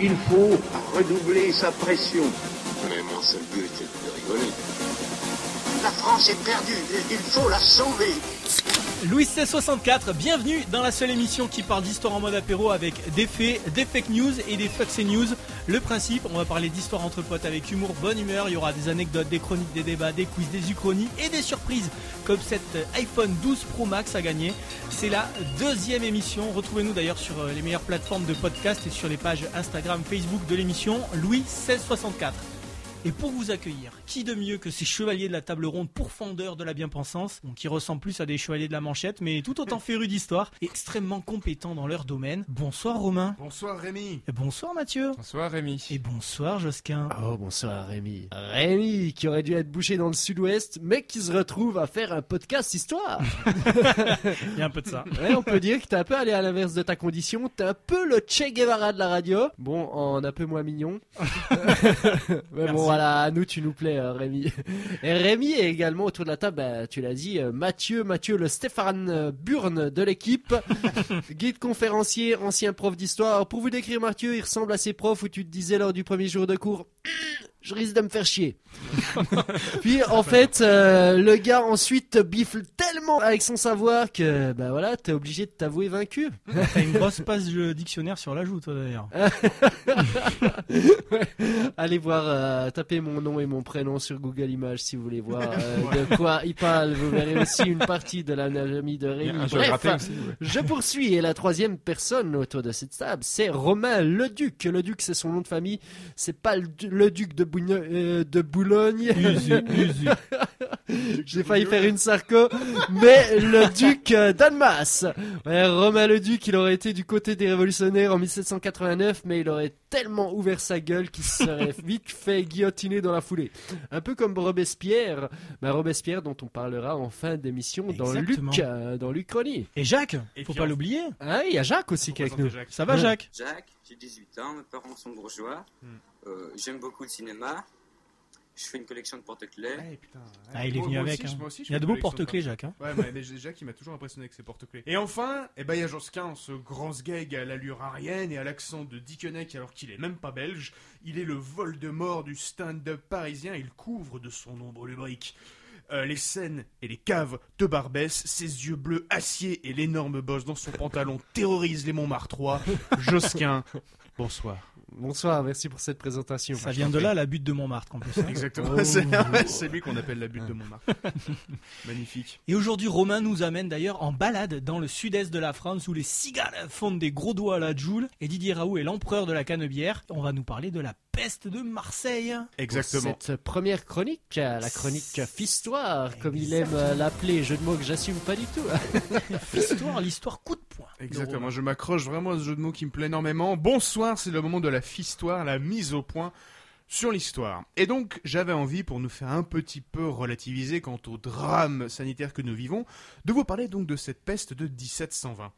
il faut redoubler sa pression. Mais mon seul but est de rigoler. La France est perdue, il faut la sauver. Louis 1664, bienvenue dans la seule émission qui parle d'histoire en mode apéro avec des faits, des fake news et des fucks news. Le principe, on va parler d'histoire entre potes avec humour, bonne humeur, il y aura des anecdotes, des chroniques, des débats, des quiz, des uchronies et des surprises comme cette iPhone 12 Pro Max à gagner. C'est la deuxième émission, retrouvez-nous d'ailleurs sur euh, les meilleures plateformes de podcast et sur les pages Instagram, Facebook de l'émission Louis 1664. Et pour vous accueillir, qui de mieux que ces chevaliers de la table ronde pourfendeurs de la bien-pensance, qui ressemblent plus à des chevaliers de la manchette, mais tout autant férus d'histoire, et extrêmement compétents dans leur domaine. Bonsoir Romain. Bonsoir Rémi. Et bonsoir Mathieu. Bonsoir Rémi. Et bonsoir Josquin. Oh bonsoir Rémi. Rémi qui aurait dû être bouché dans le sud-ouest, mais qui se retrouve à faire un podcast histoire. Il y a un peu de ça. Ouais, on peut dire que t'es un peu allé à l'inverse de ta condition. T'es un peu le Che Guevara de la radio. Bon, en un peu moins mignon. mais bon, voilà, à nous tu nous plais, euh, Rémi. Et Rémi est également autour de la table, bah, tu l'as dit, euh, Mathieu, Mathieu le Stéphane euh, Burn de l'équipe, guide conférencier, ancien prof d'histoire. Pour vous décrire Mathieu, il ressemble à ces profs où tu te disais lors du premier jour de cours, je risque de me faire chier. Puis en fait, euh, le gars ensuite te bifle tellement avec son savoir que bah voilà, t'es obligé de t'avouer vaincu. T'as une grosse page de dictionnaire sur l'ajout toi d'ailleurs. Ouais. Allez voir, euh, tapez mon nom et mon prénom sur Google Images si vous voulez voir euh, de quoi il parle. Vous verrez aussi une partie de l'anatomie de Rémi. Bref, aussi, ouais. je poursuis et la troisième personne autour de cette table, c'est Romain Leduc. Le Duc, c'est son nom de famille. C'est pas le Duc de, Bougne- euh, de Boulogne. J'ai failli faire une sarco, mais le duc euh. Ouais, Romain le duc, il aurait été du côté des révolutionnaires en 1789, mais il aurait tellement ouvert sa gueule qu'il se serait vite fait guillotiner dans la foulée. Un peu comme Robespierre, bah, Robespierre dont on parlera en fin d'émission dans. Luc, euh, dans Lucronie. Et Jacques, Et faut pas l'oublier. Ah, il y a Jacques aussi qui est avec nous. Jacques. Ça va Jacques? Jacques, j'ai 18 ans, mes parents sont bourgeois. Hmm. Euh, J'aime beaucoup le cinéma. Je fais une collection de porte-clés. Ouais, putain, ouais. Ah, il est Moi- venu moi avec. aussi, hein. moi aussi, je Il y a de beaux porte-clés Jacques. hein. Ouais, mais déjà qui m'a toujours impressionné avec ses porte-clés. Et enfin, eh ben, il y a Josquin, ce grand sgeg à l'allure arienne et à l'accent de Dickeneck alors qu'il est même pas belge. Il est le vol de mort du stand-up parisien, il couvre de son ombre lubrique. Euh, les scènes et les caves de Barbès, ses yeux bleus acier et l'énorme bosse dans son pantalon terrorisent les Montmartrois. Josquin, bonsoir. Bonsoir, merci pour cette présentation. Ça vient de là la butte de Montmartre en plus. hein. Exactement, Oh. c'est lui qu'on appelle la butte de Montmartre. Magnifique. Et aujourd'hui, Romain nous amène d'ailleurs en balade dans le sud-est de la France où les cigales fondent des gros doigts à la Joule et Didier Raoult est l'empereur de la canebière. On va nous parler de la peste de Marseille. Exactement. Cette première chronique, euh, la chronique Fistoire, comme il aime euh, l'appeler, jeu de mots que j'assume pas du tout. L'histoire, l'histoire coup de poing. Exactement, je m'accroche vraiment à ce jeu de mots qui me plaît énormément. Bonsoir, c'est le moment de la fistoire, la mise au point sur l'histoire. Et donc, j'avais envie, pour nous faire un petit peu relativiser quant au drame sanitaire que nous vivons, de vous parler donc de cette peste de 1720.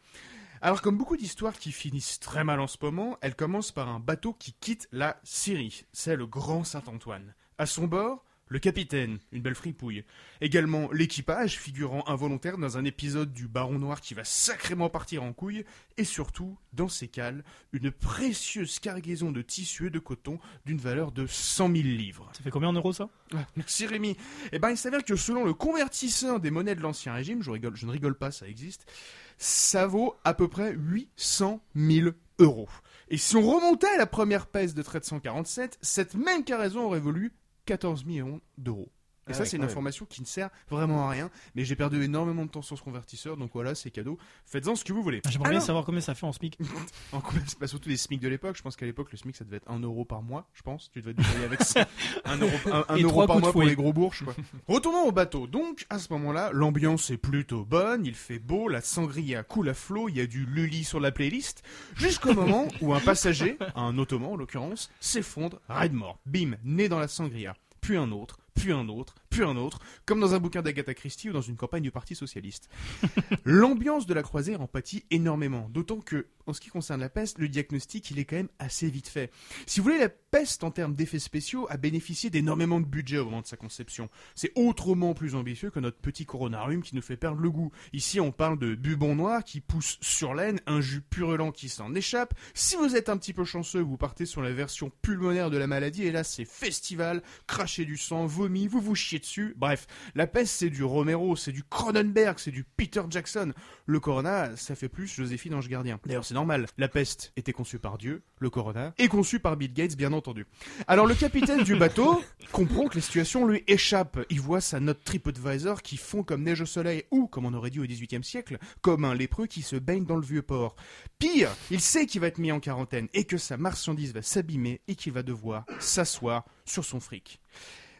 Alors, comme beaucoup d'histoires qui finissent très mal en ce moment, elle commence par un bateau qui quitte la Syrie. C'est le Grand Saint-Antoine. À son bord, le capitaine, une belle fripouille. Également l'équipage, figurant involontaire dans un épisode du Baron Noir qui va sacrément partir en couille. Et surtout, dans ces cales, une précieuse cargaison de tissu et de coton d'une valeur de 100 000 livres. Ça fait combien en euros ça? Ah, Merci Rémi. Eh ben, il s'avère que selon le convertisseur des monnaies de l'Ancien Régime, je, rigole, je ne rigole pas, ça existe, ça vaut à peu près 800 000 euros. Et si on remontait à la première peste de 1347, cette même cargaison aurait valu 14 millions d'euros. Et Ah ça, ouais, c'est une même. information qui ne sert vraiment à rien, mais j'ai perdu énormément de temps sur ce convertisseur, donc voilà, c'est cadeau. Faites-en ce que vous voulez. J'aimerais bien savoir combien ça fait en SMIC. en combien c'est pas surtout les SMIC de l'époque. Je pense qu'à l'époque, le SMIC, ça devait être 1 euro par mois, je pense. Tu devais te avec ça. 1 euro, un- euro par mois pour les gros bourges, quoi. Retournons au bateau. Donc, à ce moment-là, l'ambiance est plutôt bonne, il fait beau, la sangria coule à flot, il y a du Lully sur la playlist, jusqu'au moment où un passager, un ottoman en l'occurrence, s'effondre, raide mort. Bim, né dans la sangria. Puis un autre, puis un autre, puis un autre, comme dans un bouquin d'Agatha Christie ou dans une campagne du Parti Socialiste. L'ambiance de la croisière en pâtit énormément, d'autant que, en ce qui concerne la peste, le diagnostic, il est quand même assez vite fait. Si vous voulez, la peste, en termes d'effets spéciaux, a bénéficié d'énormément de budget au moment de sa conception. C'est autrement plus ambitieux que notre petit coronarium qui nous fait perdre le goût. Ici, on parle de bubons noirs qui poussent sur l'aine, un jus purulent qui s'en échappe. Si vous êtes un petit peu chanceux, vous partez sur la version pulmonaire de la maladie, et là, c'est festival, cracher du sang, vous vous chiez dessus. Bref, la peste, c'est du Romero, c'est du Cronenberg, c'est du Peter Jackson. Le corona, ça fait plus Joséphine Ange Gardien. D'ailleurs, c'est normal. La peste était conçue par Dieu, le corona, est conçu par Bill Gates, bien entendu. Alors, le capitaine du bateau comprend que la situation lui échappe. Il voit sa note TripAdvisor qui fond comme neige au soleil, ou, comme on aurait dit au XVIIIe siècle, comme un lépreux qui se baigne dans le vieux port. Pire, il sait qu'il va être mis en quarantaine et que sa marchandise va s'abîmer et qu'il va devoir s'asseoir sur son fric.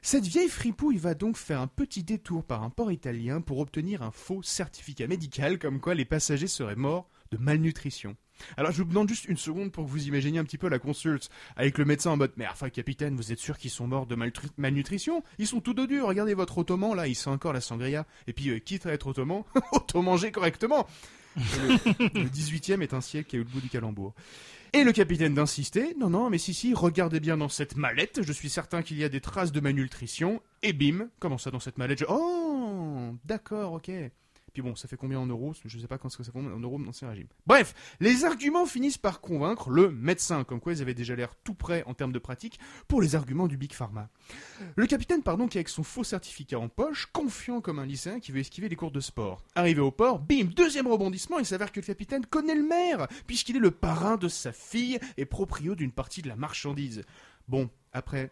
Cette vieille fripouille va donc faire un petit détour par un port italien pour obtenir un faux certificat médical comme quoi les passagers seraient morts de malnutrition. Alors je vous demande juste une seconde pour que vous imaginiez un petit peu la consulte avec le médecin en mode mais enfin capitaine vous êtes sûr qu'ils sont morts de malnutrition? Ils sont tout de dur, regardez votre ottoman là, il sent encore la sangria. Et puis euh, quitte à être ottoman, auto-manger correctement le, le 18e est un siècle qui a eu le bout du calembour. Et le capitaine d'insister, non, non, mais si, si, regardez bien dans cette mallette, je suis certain qu'il y a des traces de malnutrition, et bim, comment ça dans cette mallette Oh, d'accord, ok. Puis bon, ça fait combien en euros? Je sais pas quand ça fait en euros dans l'ancien régime. Bref, les arguments finissent par convaincre le médecin, comme quoi ils avaient déjà l'air tout prêts en termes de pratique pour les arguments du Big Pharma. Le capitaine, pardon, qui avec son faux certificat en poche, confiant comme un lycéen qui veut esquiver les cours de sport. Arrivé au port, bim, deuxième rebondissement, il s'avère que le capitaine connaît le maire, puisqu'il est le parrain de sa fille et proprio d'une partie de la marchandise. Bon, après,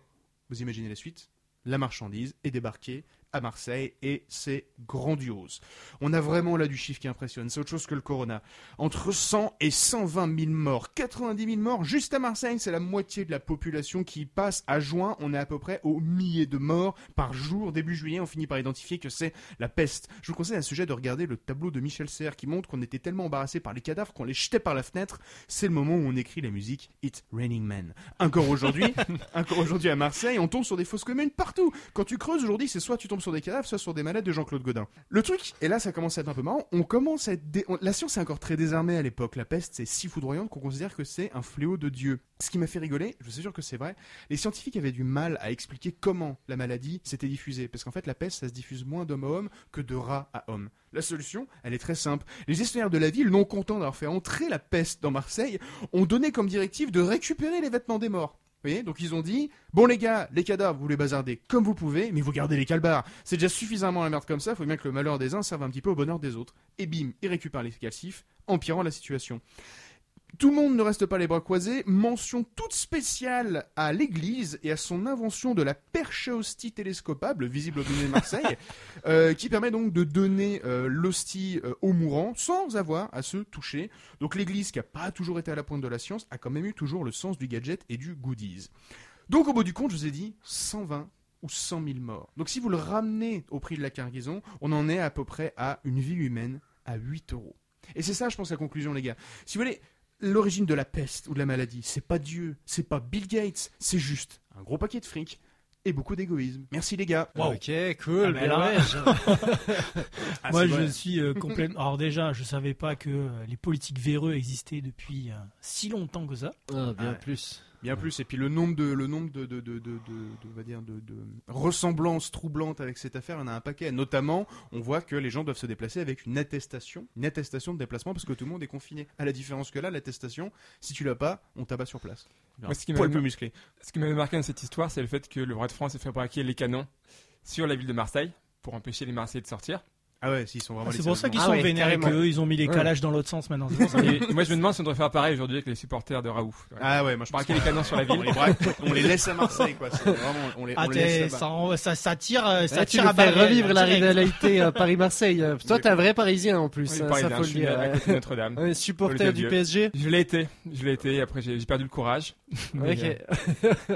vous imaginez la suite La marchandise est débarquée à Marseille et c'est grandiose. On a vraiment là du chiffre qui impressionne, c'est autre chose que le corona. Entre 100 et 120 000 morts, 90 000 morts juste à Marseille, c'est la moitié de la population qui passe à juin, on est à peu près aux milliers de morts par jour. Début juillet, on finit par identifier que c'est la peste. Je vous conseille à ce sujet de regarder le tableau de Michel Serres qui montre qu'on était tellement embarrassé par les cadavres qu'on les jetait par la fenêtre. C'est le moment où on écrit la musique It's Raining Men. Encore aujourd'hui, encore aujourd'hui à Marseille, on tombe sur des fausses communes partout. Quand tu creuses aujourd'hui, c'est soit tu tombes sur des cadavres, soit sur des malades de Jean-Claude Godin. Le truc, et là ça commence à être un peu marrant, on commence à être La science est encore très désarmée à l'époque. La peste, c'est si foudroyante qu'on considère que c'est un fléau de Dieu. Ce qui m'a fait rigoler, je suis sûr que c'est vrai, les scientifiques avaient du mal à expliquer comment la maladie s'était diffusée. Parce qu'en fait, la peste, ça se diffuse moins d'homme à homme que de rat à homme. La solution, elle est très simple. Les gestionnaires de la ville, non contents d'avoir fait entrer la peste dans Marseille, ont donné comme directive de récupérer les vêtements des morts. Vous Donc ils ont dit Bon les gars, les cadavres, vous les bazardez comme vous pouvez, mais vous gardez les calbars. C'est déjà suffisamment la merde comme ça, faut bien que le malheur des uns serve un petit peu au bonheur des autres. Et bim, ils récupèrent les calcifs, empirant la situation. Tout le monde ne reste pas les bras croisés. Mention toute spéciale à l'église et à son invention de la perche à hostie télescopable, visible au musée de Marseille, euh, qui permet donc de donner euh, l'hostie euh, aux mourants sans avoir à se toucher. Donc l'église, qui n'a pas toujours été à la pointe de la science, a quand même eu toujours le sens du gadget et du goodies. Donc au bout du compte, je vous ai dit 120 ou 100 000 morts. Donc si vous le ramenez au prix de la cargaison, on en est à peu près à une vie humaine à 8 euros. Et c'est ça, je pense, la conclusion, les gars. Si vous voulez, l'origine de la peste ou de la maladie, c'est pas Dieu, c'est pas Bill Gates, c'est juste un gros paquet de fric et beaucoup d'égoïsme. Merci, les gars. Wow. Ok, cool, Ah, bah ouais. Ah, Moi, je vrai. suis euh, complètement. Alors déjà, je savais pas que euh, les politiques véreux existaient depuis euh, si longtemps que ça. Ah, bien Ouais. plus. Bien plus, et puis le nombre de, le nombre de, de, de, de, de- de- on va dire de, de ressemblances troublantes avec cette affaire, il y en a un paquet. Notamment, on voit que les gens doivent se déplacer avec une attestation, une attestation de déplacement parce que tout le monde est confiné. À la différence que là, l'attestation, si tu l'as pas, on t'abat sur place. Moi, ce qui musclé. Ce qui m'avait marqué dans cette histoire, c'est le fait que le roi de France ait fait braquer les canons sur la ville de Marseille pour empêcher les Marseillais de sortir. Ah ouais, s'ils sont vraiment. c'est les pour ça qu'ils Ah sont ouais, vénérés qu'eux, ils ont mis les Ouais. calages dans l'autre sens maintenant. C'est. Et moi, je me demande si on devrait faire pareil aujourd'hui avec les supporters de Raoult. Ouais. Ah ouais, moi je braquer les canons sur la on ville. les braque, on les laisse à Marseille, quoi. C'est Vraiment, on les, Ah, on les t'es- laisse ça, ça, ça tire, euh, ça tu tire à réelles, revivre la rivalité euh, Paris-Marseille. Euh, Toi, t'es un vrai Parisien en plus, Oui, pareil, ça faut le dire. à Notre-Dame. Un supporter du. PSG. Je l'ai été, je l'ai été. Après, j'ai perdu le courage. Euh,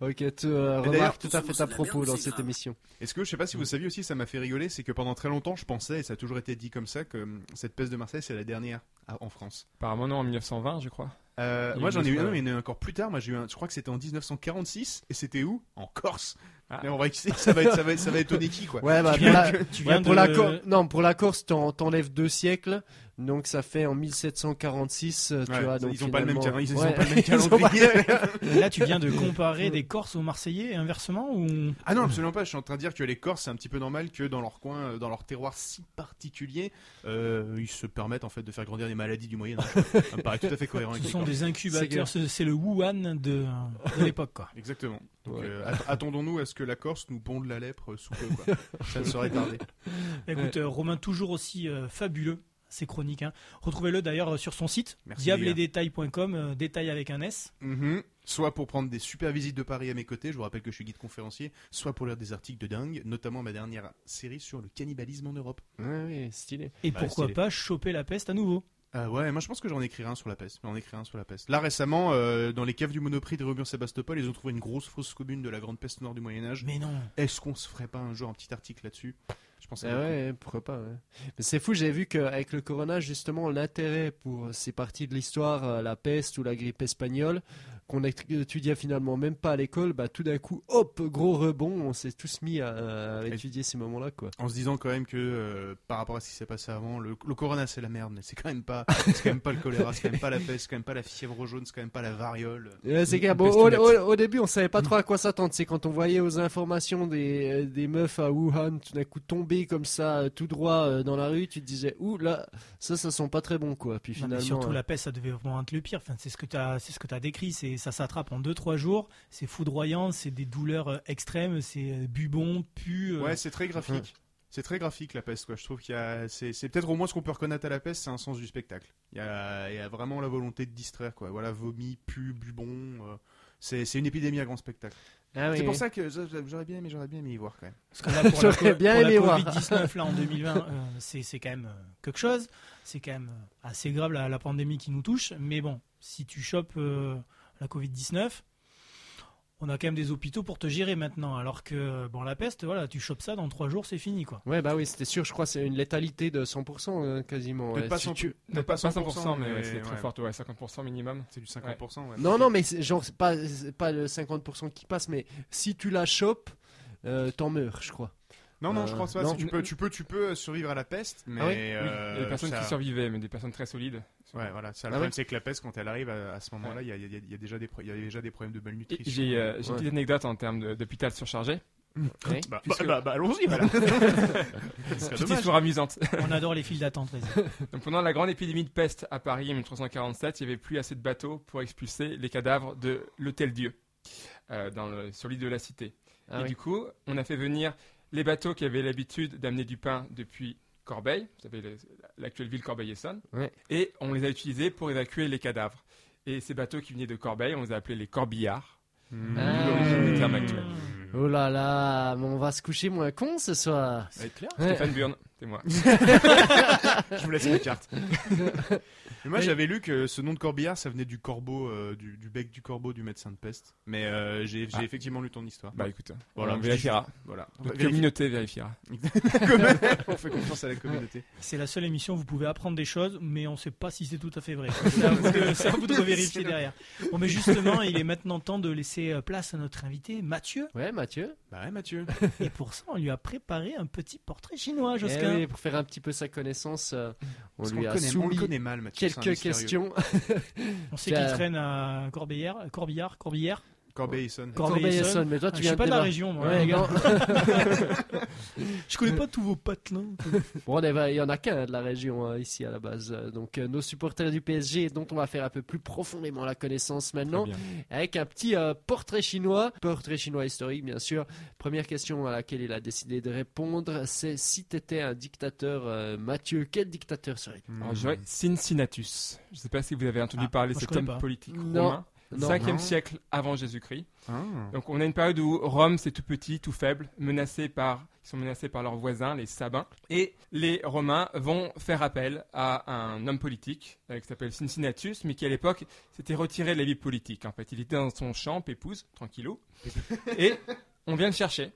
Ok. ok, tu euh, remarques tout à fait ta propos dans cette émission. Est-ce que je sais pas si vous saviez aussi, ça m'a fait rigoler, c'est que pendant très longtemps, je pensais, et ça a toujours été dit comme ça, que hum, cette peste de Marseille, c'est la dernière à- en France. apparemment, non, en 1920, je crois. Euh, moi j'en ai eu un, mais il y en a eu encore plus tard. Moi j'ai eu un, je crois que c'était en 1946 et c'était où? En Corse. Ah. Mais on va ça va, être, ça, va, être- ça va étonner qui, quoi. Ouais, bah, Tu pour viens, la, tu ouais, viens pour de... la Cor- non, pour la Corse, t'en- t'enlèves deux siècles. Donc ça fait en 1746, euh, tu Ouais, vois. Donc ils ont pas le même ils Ouais, pas le même calendrier. Là, tu viens de comparer des Corses aux Marseillais inversement ou Ah non, absolument pas. Je suis en train de dire que les Corses, c'est un petit peu normal que dans leur coin, euh, dans leur terroir si particulier, euh, ils se permettent en fait de faire grandir des maladies du Moyen Âge. ça me paraît tout à fait cohérent. avec ce sont des incubateurs C'est le Wuhan de, de l'époque, quoi. Exactement. Donc, Ouais. euh, att- attendons-nous à ce que la Corse nous ponde la lèpre sous peu. Quoi. ça ne saurait tarder. Écoute, euh, Romain, toujours aussi euh, fabuleux, ces chroniques. hein. Retrouvez-le d'ailleurs euh, sur son site, Merci, diabledetails.com, euh, détail avec un S. Mhm. Soit pour prendre des super visites de Paris à mes côtés, je vous rappelle que je suis guide conférencier, soit pour lire des articles de dingue, notamment ma dernière série sur le cannibalisme en Europe. Ouais, ouais, stylé. Et Bah, pourquoi stylé. pas choper la peste à nouveau? Euh, ouais, moi je pense que j'en écrirai un sur la peste. J'en écrirai un sur la peste. Là récemment, euh, dans les caves du Monoprix de Rubin-Sébastopol, ils ont trouvé une grosse fausse commune de la grande peste noire du Moyen Âge. Mais non. Est-ce qu'on se ferait pas un jour un petit article là-dessus? Je pense. le ouais, pourquoi pas. ouais. Mais c'est fou, j'ai vu qu'avec le corona, justement, l'intérêt pour ces parties de l'histoire, euh, la peste ou la grippe espagnole, qu'on étudiait finalement même pas à l'école, bah tout d'un coup, hop, gros rebond, on s'est tous mis à, à étudier ces moments-là, quoi. En se disant quand même que euh, par rapport à ce qui s'est passé avant, le, le corona c'est la merde, mais c'est quand même pas, c'est quand même pas le choléra, c'est quand même pas la peste, c'est quand même pas la fièvre jaune, c'est quand même pas la variole. Ouais, c'est. Bon, au, nette. au- au début, on savait pas trop à quoi s'attendre. C'est quand on voyait aux informations des, euh, des meufs à Wuhan tout d'un coup tomber comme ça, euh, tout droit euh, dans la rue, tu te disais, ouh là, ça, ça sent pas très bon, quoi. Puis Non, finalement. mais surtout euh, la peste, ça devait vraiment être le pire. Enfin, c'est ce que tu as, c'est ce que as décrit. C'est ça s'attrape en 2-3 jours. C'est foudroyant. C'est des douleurs euh, extrêmes. C'est euh, bubon, pu. euh, Ouais, c'est très graphique. C'est très graphique la peste, quoi. Je trouve qu'il y a, c'est, c'est peut-être au moins ce qu'on peut reconnaître à la peste, c'est un sens du spectacle. Il y a, il y a vraiment la volonté de distraire, quoi. Voilà, vomi, pu, bubon. euh, c'est, c'est une épidémie à grand spectacle. ah oui, c'est pour ça que j'aurais bien aimé, j'aurais bien aimé y voir quand même. Parce que là, pour la, bien pour la aimé voir. Covid-19 là en 2020, euh, c'est c'est quand même quelque chose. C'est quand même assez grave la, la pandémie qui nous touche. Mais bon, si tu chopes euh, la Covid-19, on a quand même des hôpitaux pour te gérer maintenant. Alors que bon, la peste, voilà, tu chopes ça dans 3 jours, c'est fini quoi. Ouais, bah oui, c'était sûr, je crois, c'est une létalité de 100% euh, quasiment. Peut-être ouais. pas Si 100%, tu- peut-être Pas pas 100%, mais, mais c'est très ouais. fort, ouais, 50% minimum. C'est du 50%, ouais. Non, non, mais c'est- genre, c'est pas, pas le 50% qui passe, mais si tu la chopes, euh, t'en meurs, je crois. Non, non, je Euh, crois pas. non. Si tu peux, tu peux, tu peux survivre à la peste, mais Ah oui Oui, euh, il y a des personnes ça- qui survivaient, mais des personnes très solides. Ouais, voilà. Ça, Ah le problème, oui c'est que la peste, quand elle arrive à, à ce moment-là, il y, a, il y a- il y a déjà des, pro- il y a déjà des problèmes de malnutrition. J'ai euh, j'ai une petite anecdote en termes de- d'hôpital surchargé. Ouais. Bah, Puisque- bah, bah, bah, allons-y, voilà. Petite histoire amusante. On adore les files d'attente. pendant la grande épidémie de peste à Paris en 1347, il n'y avait plus assez de bateaux pour expulser les cadavres de l'Hôtel Dieu euh, dans le- sur l'île de la Cité. Ah et oui. du coup, on a fait venir les bateaux qui avaient l'habitude d'amener du pain depuis Corbeil, vous savez, le- l'actuelle ville Corbeil-Essonne, Ouais. et on les a utilisés pour évacuer les cadavres. Et ces bateaux qui venaient de Corbeil, on les a appelés les corbillards. Mmh. L'origine du terme actuel. Oh là là, mais on va se coucher moins con ce soir. C'est clair Ouais. Stéphane Burn, c'est moi. Je vous laisse les cartes. Mais moi, Oui. j'avais lu que ce nom de corbillard, ça venait du corbeau, euh, du, du bec du corbeau du médecin de peste. Mais euh, j'ai Ah. effectivement lu ton histoire. Bah écoute, Voilà, on je- vérifiera. Voilà. Va vérifier. communauté vérifiera. on fait confiance à la communauté. C'est la seule émission où vous pouvez apprendre des choses, mais on ne sait pas si c'est tout à fait vrai. C'est à vous de, c'est à vous de vérifier derrière. Bon, mais justement, il est maintenant temps de laisser euh, place à notre invité, Mathieu. Ouais, Mathieu. Bah ouais, Mathieu. Et pour ça, on lui a préparé un petit portrait chinois, Eh Josquin. oui, pour faire un petit peu sa connaissance, euh, on Parce lui a le connaît, on mal, Mathieu. quelques questions. On sait qu'il traîne à Corbillard, Corbillard, Corbillard. Corbeil-Essonne. Corbeil-Essonne. Mais toi Ah, tu je viens suis pas de la région, moi, Ouais, les gars. non. Je connais pas tous vos potes là. Bon, il y en a qu'un de la région euh, ici à la base. Donc euh, nos supporters du PSG, dont on va faire un peu plus profondément la connaissance maintenant, avec un petit euh, portrait chinois, portrait chinois historique bien sûr. Première question à laquelle il a décidé de répondre, c'est si tu étais un dictateur, euh, Mathieu, quel dictateur serais-tu? Mmh. Alors, je dirais Cincinnatus. Je ne sais pas si vous avez entendu Ah, parler de cet homme pas. politique Non. romain. Non. 5e Non. siècle avant Jésus-Christ. Ah. Donc on a une période où Rome c'est tout petit, tout faible, menacé par, ils sont menacés par leurs voisins, les Sabins. Et les Romains vont faire appel à un homme politique euh, qui s'appelle Cincinnatus, mais qui à l'époque s'était retiré de la vie politique. En fait, il était dans son champ, pépouze, tranquillou. et on vient le chercher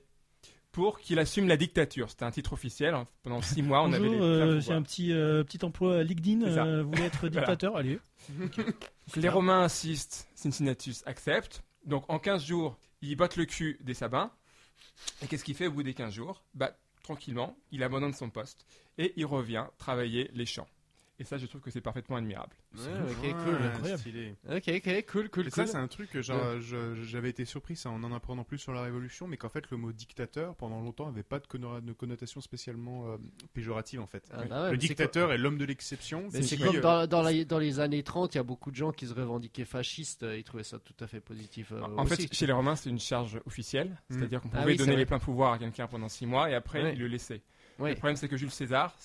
pour qu'il assume la dictature. C'était un titre officiel. hein. Pendant six mois, on avait Bonjour, euh, j'ai un petit, euh, petit emploi LinkedIn. C'est ça. euh, vous voulez être dictateur Allez. Les Romains insistent, Cincinnatus accepte. Donc en 15 jours, il botte le cul des Sabins. Et qu'est-ce qu'il fait au bout des 15 jours? Bah, tranquillement, il abandonne son poste et il revient travailler les champs. Et ça, je trouve que c'est parfaitement admirable. Ouais, ok, cool. incroyable. stylé. Ok, ok, cool, cool, Et ça, c'est un truc que j'avais été surpris ça, en en apprenant plus sur la Révolution, mais qu'en fait, le mot dictateur, pendant longtemps, avait pas de, conno- de connotation spécialement euh, péjorative en fait. Ah, bah ouais, le dictateur est l'homme de l'exception. Qui, c'est euh, comme dans, dans, la- dans les années 30, il y a beaucoup de gens qui se revendiquaient fascistes, euh, ils trouvaient ça tout à fait positif. euh, En aussi. fait, chez les Romains, c'est une charge officielle, Mm. c'est-à-dire qu'on Ah pouvait oui, donner les pleins pouvoirs à quelqu'un pendant 6 mois et après, Ouais. il le laissait. Oui. Le problème, c'est que Jules César,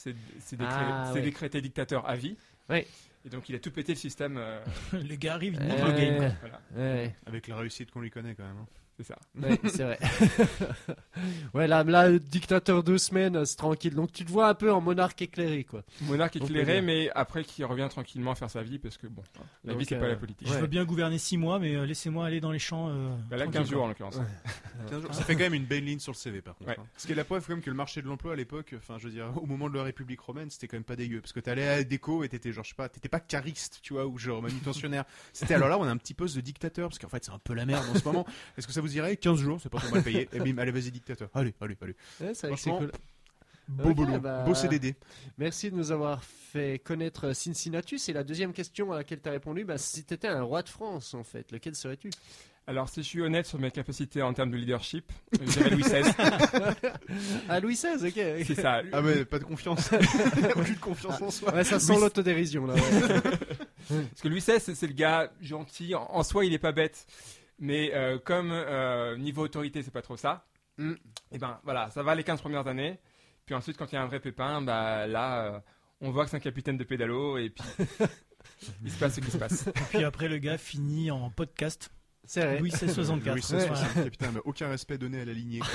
décré- Ah, décrété dictateur à vie. Et donc, il a tout pété le système. euh, Le gars arrive, il Euh, monte le game. quoi. voilà, Ouais, Avec la réussite qu'on lui connaît quand même. hein. C'est ça. ouais, c'est vrai. ouais, là, là, dictateur deux semaines, c'est tranquille. Donc tu te vois un peu en monarque éclairé, quoi. Monarque éclairé, mais après, qui revient tranquillement à faire sa vie parce que, bon, la Donc, vie, c'est euh, pas la politique. Je Ouais. veux bien gouverner 6 mois, mais euh, laissez-moi aller dans les champs. euh, Bah, là, tranquille, 15 jours en l'occurrence. Ouais. 15 jours. Ça fait quand même une belle ligne sur le CV par contre. Ouais. hein. Ce qui est la preuve quand même que le marché de l'emploi à l'époque, enfin je veux dire, au moment de la République romaine, c'était quand même pas dégueu. Parce que t'allais à déco et t'étais genre, je sais pas, t'étais pas cariste, tu vois, ou genre manutentionnaire. C'était alors là, on a un petit poste de dictateur, parce qu'en fait c'est un peu la merde en ce moment. Est-ce que ça vous irait 15 jours, c'est pas trop mal payé. Et bim, allez, vas-y, dictateur. Allez, allez, allez. Ouais, c'est vrai que c'est cool. Beau boulot, bah- beau CDD. Merci de nous avoir fait connaître Cincinnatus. Et la deuxième question à laquelle tu as répondu, bah, si tu étais un roi de France, en fait, lequel serais-tu? Alors, si je suis honnête sur mes capacités en termes de leadership, je dirais Louis XVI. Ah, Louis XVI, ok. C'est ça. Ah ouais, pas de confiance. Aucune confiance en soi. Ouais, ça sent Louis- l'autodérision, là. ouais. Parce que Louis XVI, c'est le gars gentil. En, en soi, il est pas bête. Mais euh, comme euh, niveau autorité, c'est pas trop ça. Mm. Et ben voilà, ça va les 15 premières années. Puis ensuite, quand il y a un vrai pépin, bah là, euh, on voit que c'est un capitaine de pédalo. Et puis, il se passe ce qui se passe. Et puis après, le gars finit en podcast. C'est vrai. Louis XVI 64. Louis XVI, Ouais. capitaine, mais aucun respect donné à la lignée.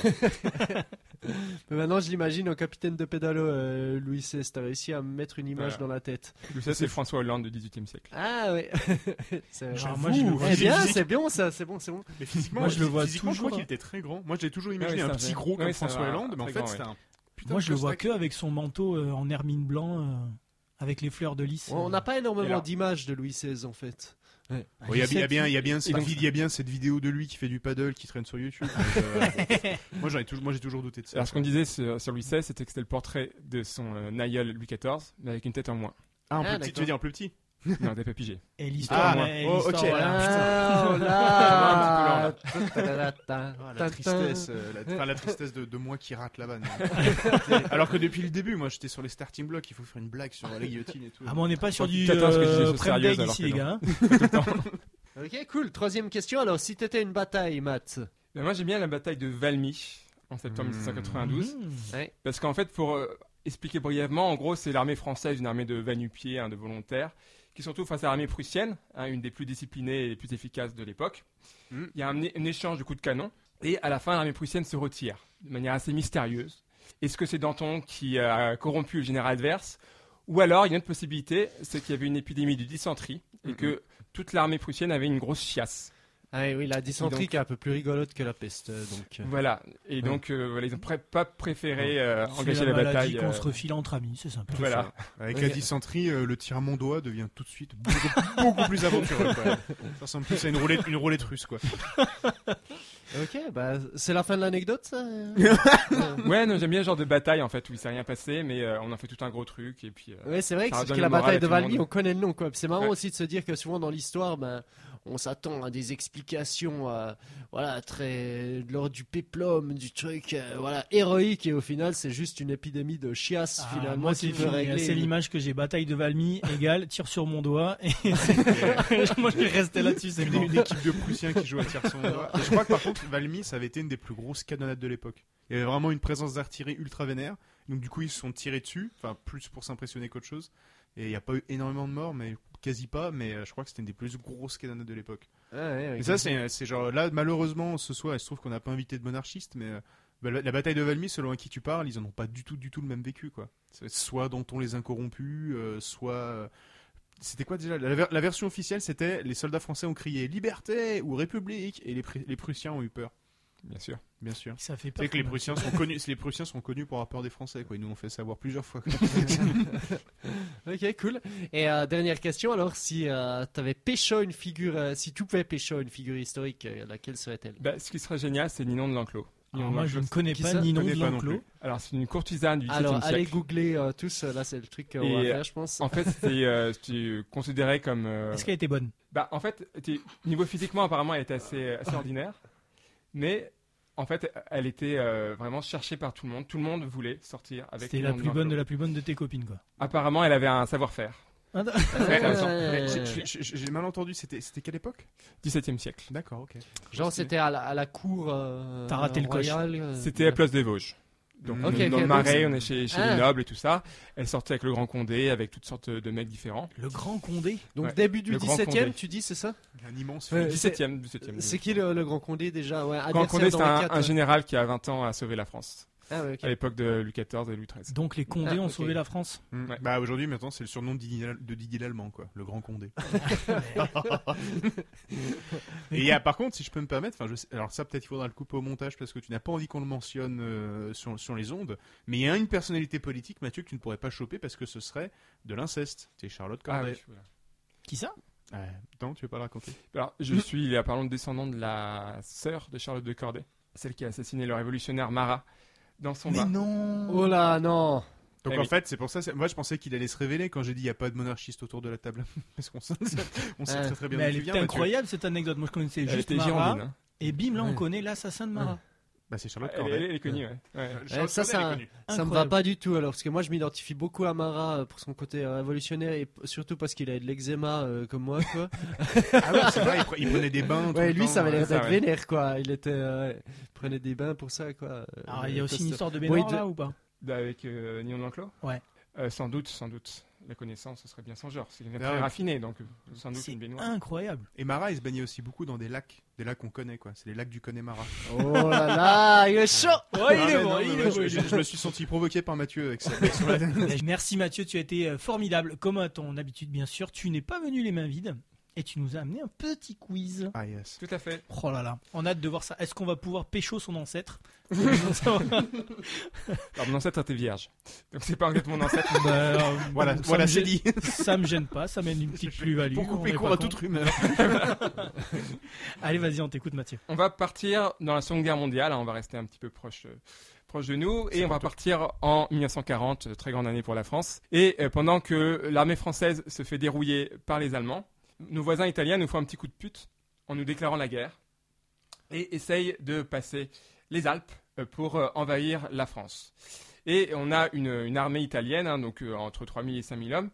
Mais maintenant, je l'imagine au capitaine de pédalo, euh, Louis XVI. T'as réussi à me mettre une image Voilà. dans la tête. Louis XVI, c'est François Hollande du 18e siècle. Ah, ouais. c'est vrai. Genre, moi, je le vois Eh bien, c'est bien ça, c'est bon, c'est bon. Mais physiquement, Moi, je le vois physiquement, je crois toujours, qu'il était très grand. Moi, j'ai toujours imaginé oui, un petit gros comme Oui, François Hollande, mais en fait, c'était oui. un putain Moi, je le vois que avec son manteau euh, en hermine blanc, euh, avec les fleurs de lys. On n'a pas énormément d'images de Louis XVI, en fait. Bon, Il y, a- bien, il y a bien, Et donc- il y a bien cette vidéo de lui qui fait du paddle qui traîne sur YouTube. euh, moi, toujours, j'ai toujours douté de ça. Alors, ce qu'on disait sur, sur Louis XVI, c'était que c'était le portrait de son euh, aïeul Louis XIV, mais avec une tête en moins. Ah, en Ah, plus petit, tu veux dire en plus petit? Non, t'es pas pigé. Et l'histoire, Ah, ouais, et oh, l'histoire, ok. voilà. Ah, oh là Ah, La tristesse, euh, la, enfin, la tristesse de, de moi qui rate la vanne. Alors que depuis le début, moi, j'étais sur les starting blocks. Il faut faire une blague sur la guillotine et tout. Ah, mais on n'est pas sur du euh, alors ici, les gars. hein. Ok, cool. Troisième question. Alors, si t'étais une bataille, Matt. Mais moi, j'aime bien la bataille de Valmy en septembre Mmh. 1792. Mmh. Ouais. Parce qu'en fait, pour euh, expliquer brièvement, en gros, c'est l'armée française, une armée de va-nu-pieds, hein, de volontaires, qui sont tous face à l'armée prussienne, hein, une des plus disciplinées et les plus efficaces de l'époque. Mm. Il y a un, un échange de coups de canon, et à la fin, l'armée prussienne se retire de manière assez mystérieuse. Est-ce que c'est Danton qui a corrompu le général adverse Ou alors, il y a une autre possibilité, c'est qu'il y avait une épidémie de dysenterie, et que toute l'armée prussienne avait une grosse chiasse. Ah oui, la dysenterie donc- qui est un peu plus rigolote que la peste. euh, Donc, euh. Voilà. Et donc, euh, voilà, ils n'ont pas préféré euh, engager la la, bataille. qu'on euh, se refile entre amis, c'est sympa. Voilà. Avec la dysenterie, euh, le tir mondois devient tout de suite beaucoup, beaucoup plus aventureux. Quoi. Ça ressemble plus à une roulette, une roulette russe, quoi. Ok, bah, c'est la fin de l'anecdote, ça Ouais, non, j'aime bien ce genre de bataille en fait où il s'est rien passé, mais euh, on en fait tout un gros truc et puis. euh, Ouais, c'est vrai que, que la le bataille de le Valmy, on connaît le nom, quoi. C'est marrant Ouais. aussi de se dire que souvent dans l'histoire, ben, on s'attend à des explications, euh, voilà, très lors du péplum, du truc, euh, voilà, héroïque, et au final, c'est juste une épidémie de chiasse Ah, finalement moi, qui veut régler. C'est l'image que j'ai. Bataille de Valmy égale tire sur mon doigt. Et c'est- moi, je vais rester là-dessus. C'est Une, une équipe de Prussiens qui joue à tir son doigt. Et je crois que par contre, Valmy, ça avait été une des plus grosses canonnades de l'époque. Il y avait vraiment une présence d'artillerie ultra vénère. Donc du coup, ils se sont tirés dessus, enfin plus pour s'impressionner qu'autre chose. Et il n'y a pas eu énormément de morts, mais quasi pas. Mais euh, je crois que c'était une des plus grosses canonnades de l'époque. Ah, ouais, Et ça, c'est c'est genre là, malheureusement, ce soir, il se trouve qu'on n'a pas invité de monarchistes, mais euh, bah, la, la bataille de Valmy, selon à qui tu parles, ils en ont pas du tout, du tout le même vécu, quoi. Soit dont on les incorrompus, euh, soit. euh, C'était quoi déjà? La, ver- la version officielle, c'était les soldats français ont crié liberté ou république, et les, Pr- les Prussiens ont eu peur, bien sûr. bien sûr. Ça fait C'est peur. que les. Prussiens sont connus, les Prussiens sont connus pour avoir peur des Français, quoi. Ils nous l'ont fait savoir plusieurs fois. Ok, cool. Et euh, dernière question, alors, si euh, t'avais pécho une figure, euh, si tu pouvais pécho une figure historique, euh, laquelle serait-elle? Bah, ce qui serait génial, c'est Ninon de l'Enclos. Alors moi, je ne connais pas Ninon de l'enclos. Alors, c'est une courtisane du XVIIe Alors, allez googler euh, tous, là c'est le truc qu'on va Et, faire, je pense. En fait, c'était euh, considéré comme. euh, Est-ce qu'elle était bonne? Bah, en fait, niveau physiquement, apparemment, elle était assez, assez ordinaire. Mais, en fait, elle était euh, vraiment cherchée par tout le monde. Tout le monde voulait sortir avec C'était la plus bonne de la plus bonne de tes copines, quoi. Apparemment, elle avait un savoir-faire. Ah, Ouais. j'ai- mal entendu, c'était c'était quelle époque? 17e siècle. D'accord, ok. Genre c'était à la, à la cour euh, T'as raté le coche. euh, C'était à Place des Vosges. Donc, on est dans le Marais, on est chez, chez Ah. les nobles et tout ça. Elle sortait avec le Grand Condé, avec toutes sortes de mecs différents. Le Grand Condé. Donc Ouais. début du Le Grand 17 e Condé. tu dis, c'est ça? Un immense Ouais. film. 17e, 17e. C'est qui le, le Grand Condé déjà? Ouais, Le Grand Condé, c'est un, général qui a 20 ans a sauvé la France. Ah ouais. À l'époque de Louis XIV et Louis XIII. Donc les Condés Ah, ont sauvé la France. Mm. Ouais. Bah aujourd'hui maintenant c'est le surnom de Didier, de Didier l'Allemand quoi, le Grand Condé. Et il y a par contre si je peux me permettre, enfin je sais- alors ça peut-être il faudra le couper au montage parce que tu n'as pas envie qu'on le mentionne euh, sur, sur les ondes, mais il y a une personnalité politique Mathieu que tu ne pourrais pas choper parce que ce serait de l'inceste. C'est Charlotte Ah Corday. oui, voilà. Qui ça? Ouais. Non, tu veux pas le raconter? Alors, je suis, il y a parlant de descendant de la sœur de Charlotte de Corday, celle qui a assassiné le révolutionnaire Marat dans son bain. non Oh là, non Donc Eh en oui. fait, c'est pour ça. c'est- Moi, je pensais qu'il allait se révéler quand j'ai dit il n'y a pas de monarchiste autour de la table. Parce qu'on sait, on sait Ouais. très très bien Mais d'où elle tu était viens, Mathieu. incroyable cette anecdote. Moi je connaissais Elle juste était Marat. girondine. hein. Et bim, là on Ouais. connaît l'assassin de Marat. Bah, c'est Charlotte Elle, Corday. elle- elle est connue, ouais. ouais. Euh, Ouais, Charlotte ça, connue. Ça me va pas du tout alors, parce que moi je m'identifie beaucoup à Marat euh, pour son côté euh, révolutionnaire et surtout parce qu'il a de l'eczéma euh, comme moi quoi. Ah ouais, c'est vrai, il, pre- il prenait des bains. tout ouais, le lui temps, ça avait l'air ça, d'être ouais. vénère quoi. Il était, euh, il prenait des bains pour ça quoi. Alors il y a aussi une histoire de Bon, il là ou pas? Bah, Avec euh, Ninon d'Enclos Ouais. Euh, sans doute, sans doute. La connaissance, ce serait bien son genre. C'est Ah très ouais. raffiné, donc euh, sans doute une baignoire. incroyable. Et Marat, il se baignait aussi beaucoup dans des lacs. Des lacs qu'on connaît, quoi. C'est les lacs du Connemara. Oh là là, il est chaud Ouais, Ah, il est mais bon, non, il mais est moi, bon, je, je- me suis senti provoqué par Mathieu avec ça. Merci Mathieu, tu as été euh, formidable. Comme à ton habitude, bien sûr, tu n'es pas venu les mains vides et tu nous as amené un petit quiz. ah yes. Tout à fait. Oh là là, on a hâte de voir ça. Est-ce qu'on va pouvoir pécho son ancêtre Alors, mon ancêtre était vierge. Donc, c'est pas en fait mon ancêtre. Bah, euh, Voilà, ça voilà, c'est dit. Ça me gêne pas, ça mène une petite plus-value. Pour on couper court à toute rumeur. Allez, vas-y, on t'écoute, Mathieu. On va partir dans la Seconde Guerre mondiale. hein, on va rester un petit peu proche, euh, proche de nous. Et on va partir en 1940, euh, très grande année pour la France. Et pendant que l'armée française se fait dérouiller par les Allemands, nos voisins italiens nous font un petit coup de pute en nous déclarant la guerre et essayent de passer les Alpes euh, pour euh, envahir la France. Et on a une, une armée italienne, hein, donc euh, entre 3000 et 5000 hommes,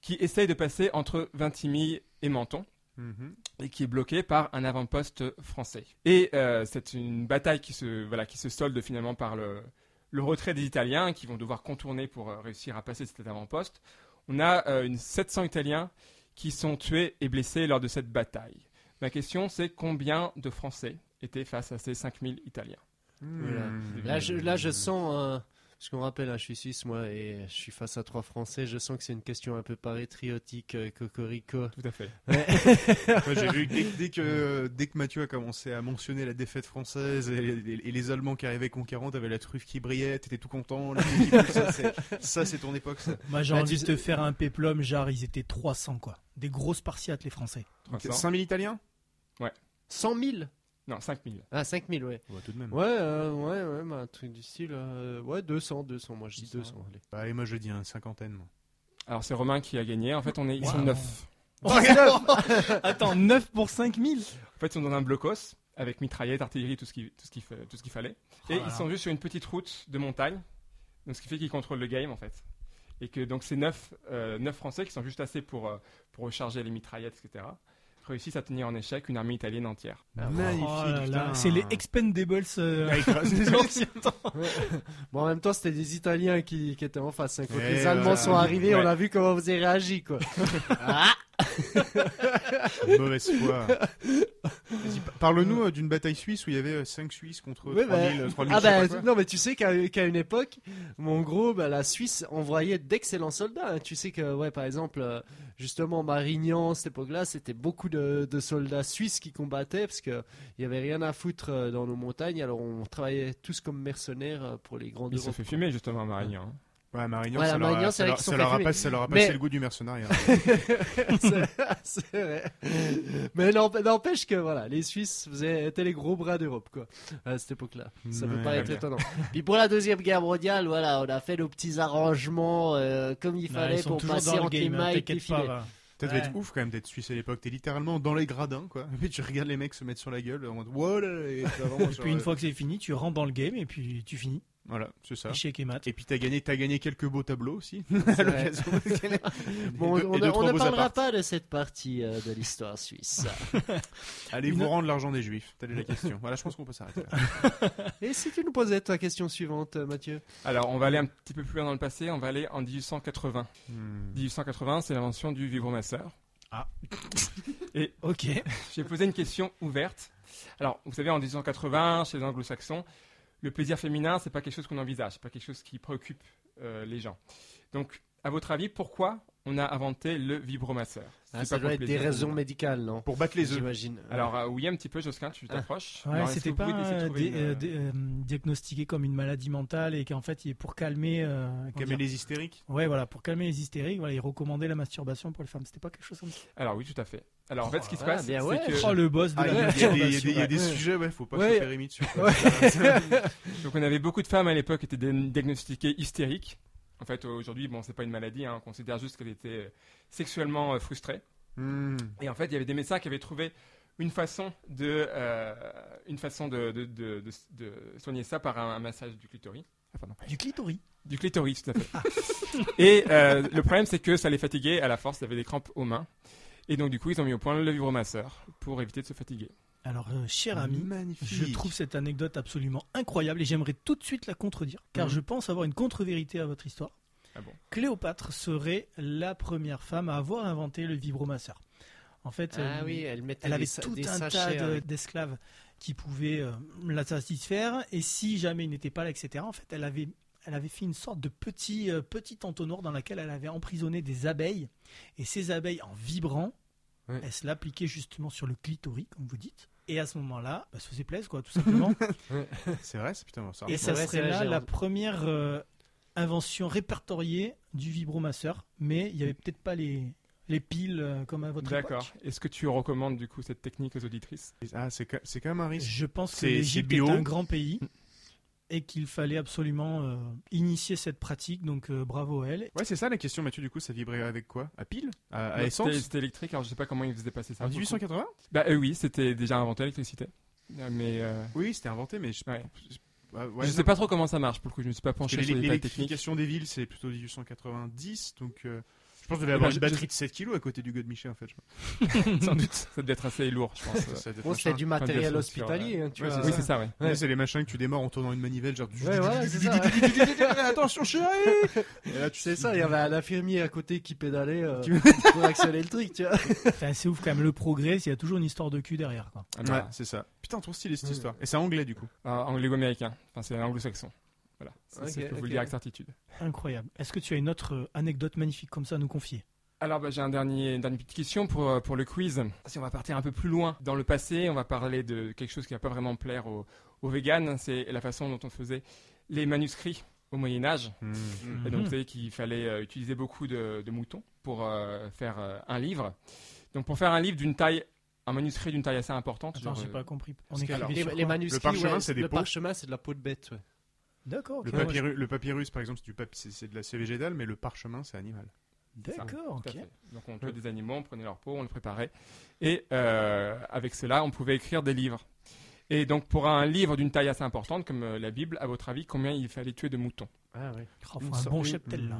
qui essaye de passer entre Vintimille et Menton Mhm. et qui est bloqué par un avant-poste français. Et euh, c'est une bataille qui se, voilà, qui se solde finalement par le, le retrait des Italiens qui vont devoir contourner pour euh, réussir à passer cet avant-poste. On a une 700 Italiens qui sont tués et blessés lors de cette bataille. Ma question c'est combien de Français étaient face à ces 5000 Italiens? Voilà. Mhm. Là, je, là, je sens. Euh, parce qu'on rappelle, hein, je suis suisse, moi, et je suis face à trois Français. Je sens que c'est une question un peu patriotique, euh, cocorico. Tout à fait. Moi, j'ai vu que dès, dès que dès que Mathieu a commencé à mentionner la défaite française et les, et les Allemands qui arrivaient conquérants, t'avais la truffe qui brillait, t'étais tout content. la qui ça, c'est- ça, c'est ton époque. Ça. Moi, j'ai Bah, envie de te faire un péplum, genre, ils étaient 300, quoi. Des gros Spartiates, les Français. 300. 5000 Italiens? 100 000 Non, 5000. Ah, 5 000, ouais. Ouais, tout de même. Ouais, euh, ouais, ouais, bah, un truc du style. euh, ouais, 200, 200. Moi, je dis 200. allez. Bah, et moi, je dis une cinquantaine. moi. Alors c'est Romain qui a gagné. En fait, on est, ils sont Wow. 9. Attends, 9 pour 5000 En fait, ils sont dans un blocos avec mitraillette, artillerie, tout ce qu'il tout ce qu'il fait- tout ce qu'il fallait. Et Oh là ils là. sont juste sur une petite route de montagne. Donc, ce qui fait qu'ils contrôlent le game, en fait. Et que donc ces 9, Français qui sont juste assez pour, euh, pour recharger les mitraillettes, etc., réussissent à tenir en échec une armée italienne entière. Magnifique. Oh putain. C'est les Expendables euh, Ouais. Bon, en même temps, c'était des Italiens qui, qui étaient en face. hein. Quand Ouais, les Allemands sont arrivés, Ouais. on a vu comment vous avez réagi, quoi. Mauvaise foi. Parle-nous euh, d'une bataille suisse où il y avait 5 Suisses contre Ouais, 3000, bah, 3000 Ah bah, non mais tu sais qu'à une époque, en gros, bah, la Suisse envoyait d'excellents soldats. hein. Tu sais que, ouais, par exemple, euh, justement, Marignan, cette époque-là, c'était beaucoup de, de soldats suisses qui combattaient parce que il y avait rien à foutre euh, dans nos montagnes. Alors on travaillait tous comme mercenaires euh, pour les grandes Il se fait quoi. fumer, justement, Marignan. Ouais, Marignan, Ouais, ça, la leur a- Marignan, ça leur- ça leur a fait pas- fumer. ça leur a Mais- passé le goût du mercenariat. c'est vrai. Mais n'emp- n'empêche que voilà, les Suisses faisaient, étaient les gros bras d'Europe quoi à cette époque-là. Ça peut Ouais, pas être bien. étonnant. Puis pour la deuxième guerre mondiale, voilà, on a fait nos petits arrangements euh, comme il fallait pour passer entre les mailles des t'inquiète filets. Ça devait Ouais. être ouf quand même d'être suisse à l'époque. T'es littéralement dans les gradins, quoi. Et puis tu regardes les mecs se mettre sur la gueule en mode voilà. Et Et puis une fois que c'est fini, tu rentres dans le game et puis tu finis. Voilà, c'est ça. Échec et mat. Et puis t'as gagné, t'as gagné quelques beaux tableaux aussi. À l'occasion. Bon, Et deux- on, et deux, on ne parlera apparts. pas de cette partie euh, de l'histoire suisse. Allez Une- vous rendre l'argent des juifs. Telle est la question. Voilà, je pense qu'on peut s'arrêter là. Et si tu nous posais ta question suivante, euh, Mathieu Alors, on va aller un petit peu plus loin dans le passé. On va aller en 1880. Hmm. 1880, c'est l'invention du vibromasseur. Ok. J'ai posé une question ouverte. Alors, vous savez, en 1880, chez les anglo-saxons, le plaisir féminin, c'est pas quelque chose qu'on envisage, c'est pas quelque chose qui préoccupe euh, les gens. Donc, à votre avis, pourquoi on a inventé le vibromasseur Ah, Ça doit être des raisons médicales, non Pour battre les œufs. J'imagine. Alors, euh, oui, un petit peu, Josquin, tu Ah. t'approches. Ouais, est-ce c'était pas euh, dé- une, euh, euh, dé- euh, diagnostiqué comme une maladie mentale et qu'en fait, il est pour calmer. euh, Calmer dire les hystériques. Ouais, voilà, pour calmer les hystériques, voilà, il recommandait la masturbation pour les femmes. C'était pas quelque chose comme ça. Alors, oui, tout à fait. Alors, en fait, ce qui se Ah, passe, bien c'est ouais. que... Oh, le boss de Ah, la il y a- il y a des- y a des- il y a masturbation. des Ouais. sujets, ouais, faut pas Ouais. se faire émis dessus. Donc on avait beaucoup de femmes à l'époque qui étaient diagnostiquées hystériques. En fait, aujourd'hui, bon, c'est pas une maladie, hein, on considère juste qu'elles étaient euh, sexuellement euh, frustrées. Hmm. Et en fait, il y avait des médecins qui avaient trouvé une façon de, euh, une façon de, de, de- de- de soigner ça par un, un massage du clitoris. Ah, pardon. Du clitoris. Du clitoris, tout à fait. Et euh, le problème, c'est que ça les fatiguait à la force, il y avait des crampes aux mains. Et donc, du coup, ils ont mis au point le vibromasseur pour éviter de se fatiguer. Alors, euh, cher ami, Magnifique. je trouve cette anecdote absolument incroyable et j'aimerais tout de suite la contredire, car Mhm. je pense avoir une contre-vérité à votre histoire. Ah bon Cléopâtre serait la première femme à avoir inventé le vibromasseur. En fait, Ah euh, oui, elle elle avait tout des un tas de- d'esclaves qui pouvaient euh, la satisfaire, et si jamais il n'était pas là, etc., en fait, elle avait, elle avait fait une sorte de petit, euh, petit entonnoir dans laquelle elle avait emprisonné des abeilles, et ces abeilles, en vibrant, elles se l'appliquaient justement sur le clitoris, comme vous dites, et à ce moment-là, bah, ça faisait plaisir, quoi, tout simplement. C'est vrai, c'est putain, ça. Et ça vrai, serait là la première euh, invention répertoriée du vibromasseur, mais il n'y avait peut-être pas les, les piles euh, comme à votre D'accord. époque. Est-ce que tu recommandes, du coup, cette technique aux auditrices? Ah, c'est quand même un risque. Je pense que C'est- l'Égypte est un grand pays et qu'il fallait absolument euh, initier cette pratique, donc euh, bravo à elle. Ouais, c'est ça la question, Mathieu. Du coup, ça vibrait avec quoi? À pile? À, à Non, essence? C'était électrique, alors je sais pas comment ils faisaient passer ça. En le coup. 1880 Bah euh, oui, c'était déjà inventé l'électricité. Mais euh, Oui, c'était inventé, mais je, Ouais. je- ouais, ouais, je sais pas trop comment ça marche pour le coup, je me suis pas penché sur les détails techniques. l'électrification des villes, c'est plutôt 1890, donc euh, pense qu'il devait Eh avoir ben, une je- batterie de 7 kilos à côté du Godemiché en fait. Je Sans doute, ça devait être assez lourd, je pense. euh. C'était du matériel hospitalier, hein, tu Ouais, vois. c'est Oui, c'est ça, ouais. Ouais, C'est les machins que tu démarres en tournant une manivelle, genre. Ouais, c'est ça. ouais. Attention, chérie Et là, tu C'est ça, il y avait un infirmier à côté qui pédalait euh, Tu- pour accélérer le truc, tu vois. C'est assez ouf quand même, le progrès, il y a toujours une histoire de cul derrière. Quoi. Ah bah, Ouais, c'est ça. Putain, trop stylé cette histoire. Et c'est anglais du coup. euh, anglo-américain, enfin c'est anglo-saxon. Voilà, c'est Ok, ce que je peux vous le dire avec certitude. Incroyable. Est-ce que tu as une autre euh, anecdote magnifique comme ça à nous confier? Alors bah, j'ai un dernier, une dernière petite question pour, euh, pour le quiz. Si on va partir un peu plus loin dans le passé, on va parler de quelque chose qui va pas vraiment plaire aux, aux véganes, c'est la façon dont on faisait les manuscrits au Moyen Âge. Et donc, Mhm. vous savez qu'il fallait euh, utiliser beaucoup de, de moutons pour euh, faire euh, un livre. Donc, pour faire un livre d'une taille, un manuscrit d'une taille assez importante. Attends, genre, j'ai pas compris. On Les, sur les quoi? manuscrits, Le parchemin, ouais, c'est des le peaux. parchemin, c'est de la peau de bête, ouais. D'accord, Le, papyrus, le papyrus, par exemple, c'est de la c'est végétal, mais le parchemin, c'est animal. D'accord, Tout à ok. fait. Donc, on tuait des animaux, on prenait leur peau, on le préparait. Et euh, avec cela, on pouvait écrire des livres. Et donc, pour un livre d'une taille assez importante, comme euh, la Bible, à votre avis, combien il fallait tuer de moutons? Ah ouais. Oh, Une un bon cheptel là.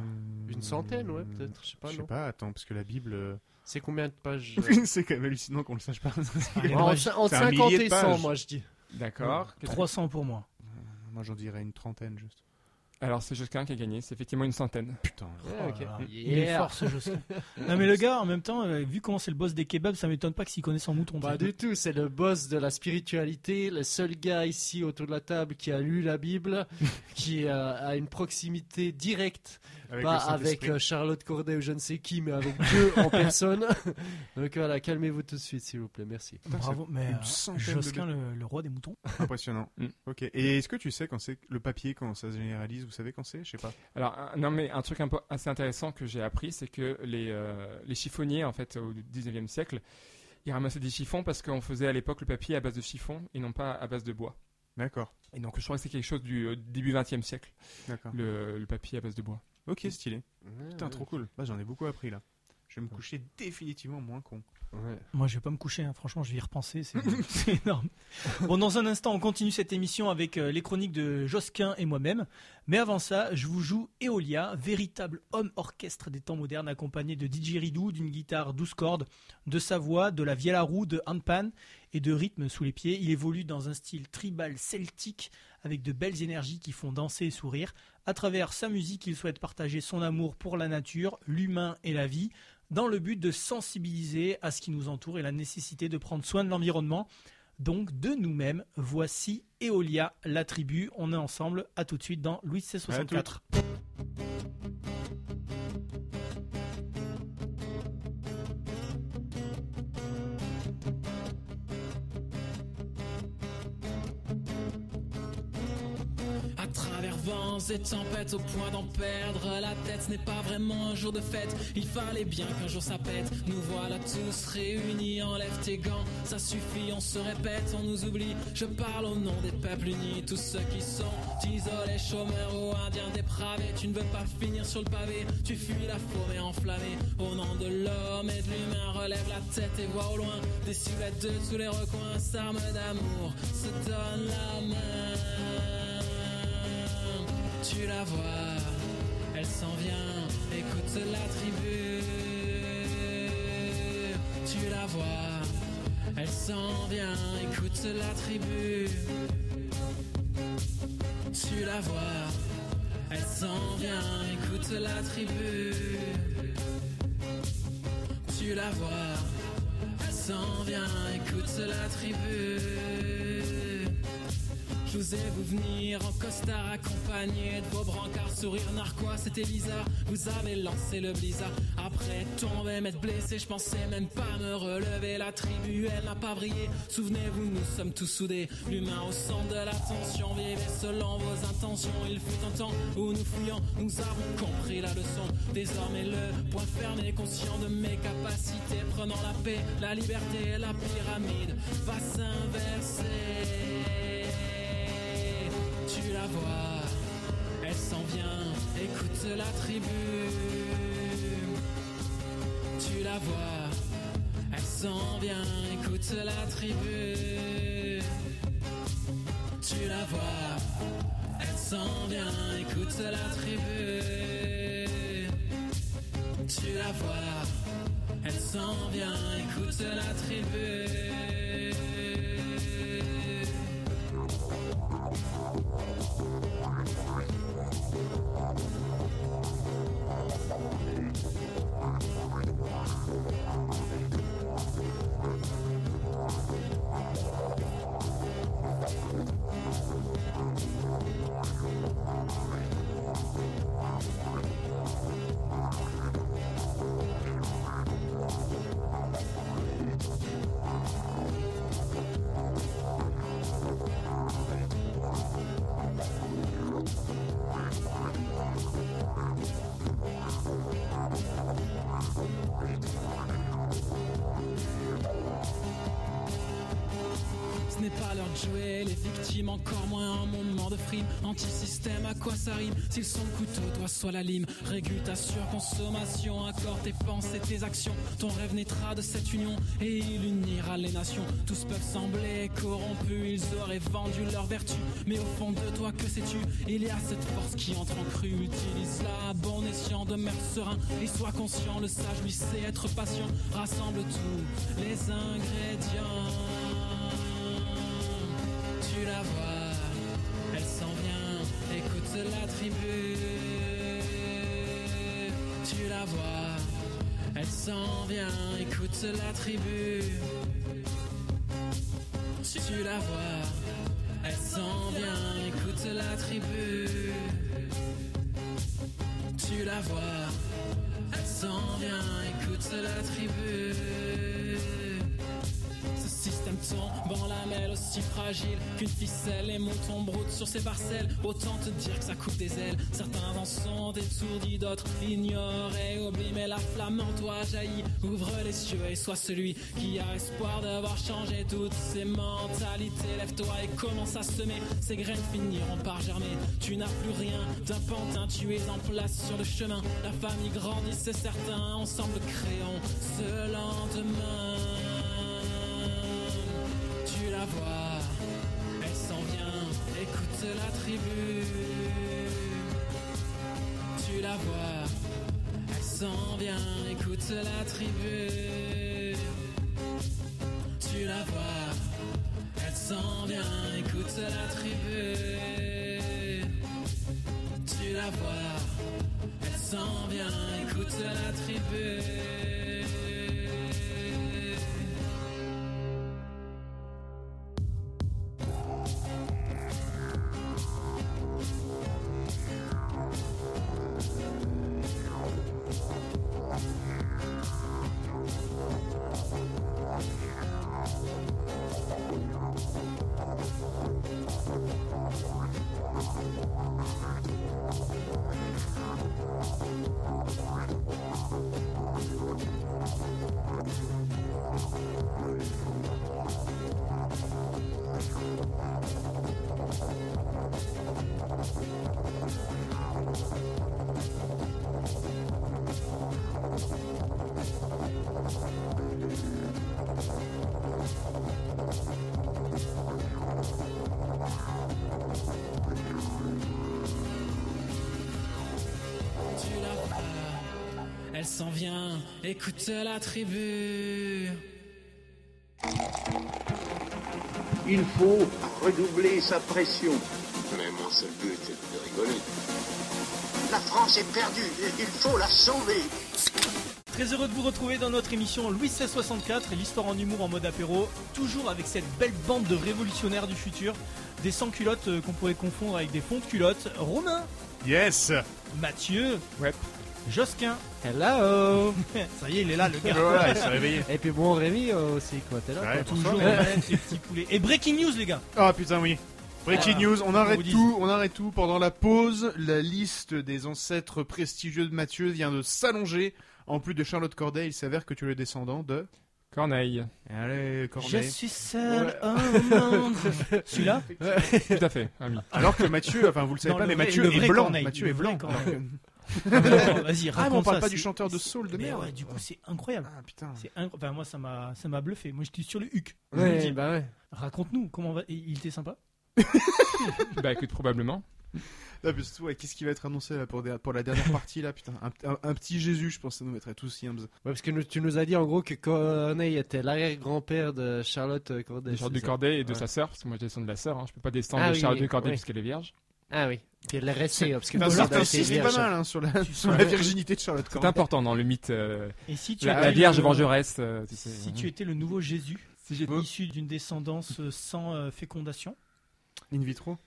Une centaine, ouais, peut-être, je sais pas, Je sais pas, attends, parce que la Bible. euh, C'est combien de pages c'est quand même hallucinant qu'on le sache pas. Allez, En- un 50 millier de et 100, pages. moi, je dis. D'accord. Qu'est-ce que- 300 pour moi. Moi, j'en dirais une trentaine juste. Alors, c'est Josquin qui a gagné. C'est effectivement une centaine. Putain. Oh là. Yeah. Il est fort ce jeu. non mais le gars, en même temps, euh, vu comment c'est le boss des kebabs, ça m'étonne pas que s'il connaît son mouton. Pas du tout, c'est le boss de la spiritualité, le seul gars ici autour de la table qui a lu la Bible, qui euh, a une proximité directe Avec pas avec euh, Charlotte Corday ou je ne sais qui, mais avec Dieu en personne. Donc voilà, calmez-vous tout de suite, s'il vous plaît, merci. Bravo, mais euh, de Josquin, le, le roi des moutons. Impressionnant. Mm. Ok. Et est-ce que tu sais quand c'est le papier, quand ça se généralise, vous savez quand c'est? Je sais pas. Alors, un- non, mais un truc un peu assez intéressant que j'ai appris, c'est que les, euh, les chiffonniers, en fait, au 19e siècle, ils ramassaient des chiffons parce qu'on faisait à l'époque le papier à base de chiffon et non pas à base de bois. D'accord. Et donc, je crois que c'est quelque chose du euh, début 20e siècle, le papier à base de bois. Ok, stylé. Putain, trop cool. Bah, j'en ai beaucoup appris là. Je vais me coucher définitivement moins con. Ouais. Moi, je vais pas me coucher, hein. franchement, je vais y repenser, c'est c'est énorme. Bon, dans un instant, on continue cette émission avec euh, les chroniques de Josquin et moi-même. Mais avant ça, je vous joue Eolia, véritable homme orchestre des temps modernes, accompagné de didgeridoo, d'une guitare 12 cordes, de sa voix, de la vielle à roue, de handpan et de rythme sous les pieds. Il évolue dans un style tribal celtique avec de belles énergies qui font danser et sourire. À travers sa musique, il souhaite partager son amour pour la nature, l'humain et la vie dans le but de sensibiliser à ce qui nous entoure et la nécessité de prendre soin de l'environnement, donc de nous-mêmes. Voici Eolia, la tribu. On est ensemble. À tout de suite dans Louis C64. Vents et tempêtes, au point d'en perdre la tête, ce n'est pas vraiment un jour de fête. Il fallait bien qu'un jour ça pète. Nous voilà tous réunis, enlève tes gants, ça suffit, on se répète, on nous oublie. Je parle au nom des peuples unis, tous ceux qui sont isolés, chômeurs ou indiens dépravés. Tu ne veux pas finir sur le pavé, tu fuis la forêt enflammée. Au nom de l'homme et de l'humain, relève la tête et vois au loin des silhouettes de tous les recoins, s'arment d'amour, se donne la main. Tu la vois, elle s'en vient, écoute la tribu. Tu la vois, elle s'en vient, écoute la tribu. Tu la vois, elle s'en vient, écoute la tribu. Tu la vois, elle s'en vient, écoute la tribu. Je vous venir en costard accompagné de vos brancards, sourire narquois, c'était bizarre. Vous avez lancé le blizzard. Après tomber, m'être blessé, je pensais même pas me relever. La tribu, elle n'a pas brillé. Souvenez-vous, nous sommes tous soudés. L'humain au centre de l'attention, vivez selon vos intentions. Il fut un temps où nous fouillons, nous avons compris la leçon. Désormais, le point fermé, conscient de mes capacités. Prenant la paix, la liberté, la pyramide va s'inverser. La vois, elle s'en vient, écoute la tribu. Tu la vois, elle s'en vient, écoute la tribu. Tu la vois, elle s'en vient, écoute la tribu. Tu la vois, elle s'en vient, écoute la tribu. Anti-système, à quoi ça rime S'ils sont le couteau, toi sois la lime. Régule ta surconsommation, accorde tes pensées, tes actions. Ton rêve naîtra de cette union et il unira les nations. Tous peuvent sembler corrompus, ils auraient vendu leur vertu. Mais au fond de toi, que sais-tu Il y a cette force qui entre en crue. Utilise-la à bon escient, demeure serein et sois conscient. Le sage lui sait être patient. Rassemble tous les ingrédients. La tribu. Tu la vois, elle s'en vient, écoute la tribu. Tu la vois, elle s'en vient, écoute la tribu. Tu la vois, elle s'en vient, écoute la tribu. Ce système tombe lamelle aussi fragile qu'une ficelle. Les moutons broutent sur ses parcelles. Autant te dire que ça coupe des ailes. Certains en sont étourdis, d'autres ignorent et oublient. Mais la flamme en toi jaillit. Ouvre les yeux et sois celui qui a espoir d'avoir changé toutes ces mentalités. Lève-toi et commence à semer. Ces graines finiront par germer. Tu n'as plus rien d'un pantin. Tu es en place sur le chemin. La famille grandit, c'est certain. Ensemble créons ce lendemain. Elle s'en vient, écoute la tribu. Tu la vois, elle s'en vient, écoute la tribu. Tu la vois, elle s'en vient, écoute la tribu. Tu la vois, elle s'en vient, écoute la tribu. S'en vient, écoute la tribu. Il faut redoubler sa pression. Mais mon seul but est de rigoler. La France est perdue. Il faut la sauver. Très heureux de vous retrouver dans notre émission Louis 1664 et l'histoire en humour en mode apéro, toujours avec cette belle bande de révolutionnaires du futur, des sans-culottes euh, qu'on pourrait confondre avec des fonds de culottes. Romain, Yes Mathieu, Ouais. Josquin. Hello Ça y est, il est là, le gars. Il s'est réveillé. Et puis bon, Rémi euh, aussi, quoi, t'es là Ouais, quoi. Toujours ces petits poulets. Et breaking news, les gars. Ah putain oui. Breaking Ah, news, on arrête dit. tout, on arrête tout. Pendant la pause, la liste des ancêtres prestigieux de Mathieu vient de s'allonger. En plus de Charlotte Corday, il s'avère que tu es le descendant de... Corneille. Allez, Je Corday. suis seul au monde. Celui-là Tout à fait, ami. Alors que Mathieu, enfin vous le savez Non, pas, le mais vrai- Mathieu le est vrai blanc. Corneille, Mathieu le est vrai blanc. Corneille. Vas-y, Ah, mais on raconte parle ça, pas c'est- du chanteur de soul de Mais merde. ouais, du coup, c'est incroyable. Ah putain. C'est inc- enfin, moi, ça m'a, ça m'a bluffé. Moi, j'étais sur le huc. Je vous le Ouais, dis. bah ouais. Raconte-nous comment va. Il était sympa. bah écoute, probablement. Ah, mais surtout, ouais, qu'est-ce qui va être annoncé là pour, des- pour la dernière partie là, putain? Un, un- un petit Jésus, je pense, ça nous mettrait tous yams. Ouais, parce que nous- tu nous as dit en gros que Corneille était l'arrière-grand-père de Charlotte Corday. De Charlotte c'est ça Corday et de Ouais. sa sœur, parce que moi je descends de la sœur, hein. je peux pas descendre Ah de oui, Charlotte de oui, Corday oui. puisqu'elle est vierge. Ah oui. Puis Putain, nous, c'est c'est pas mal hein, sur la, sur virginité de Charlotte C'est important dans le mythe. euh, Et si tu la, Vierge le- vengeresse. euh, tu sais, Si hein. tu étais le nouveau Jésus, Si issu d'une descendance euh, sans euh, fécondation. In vitro.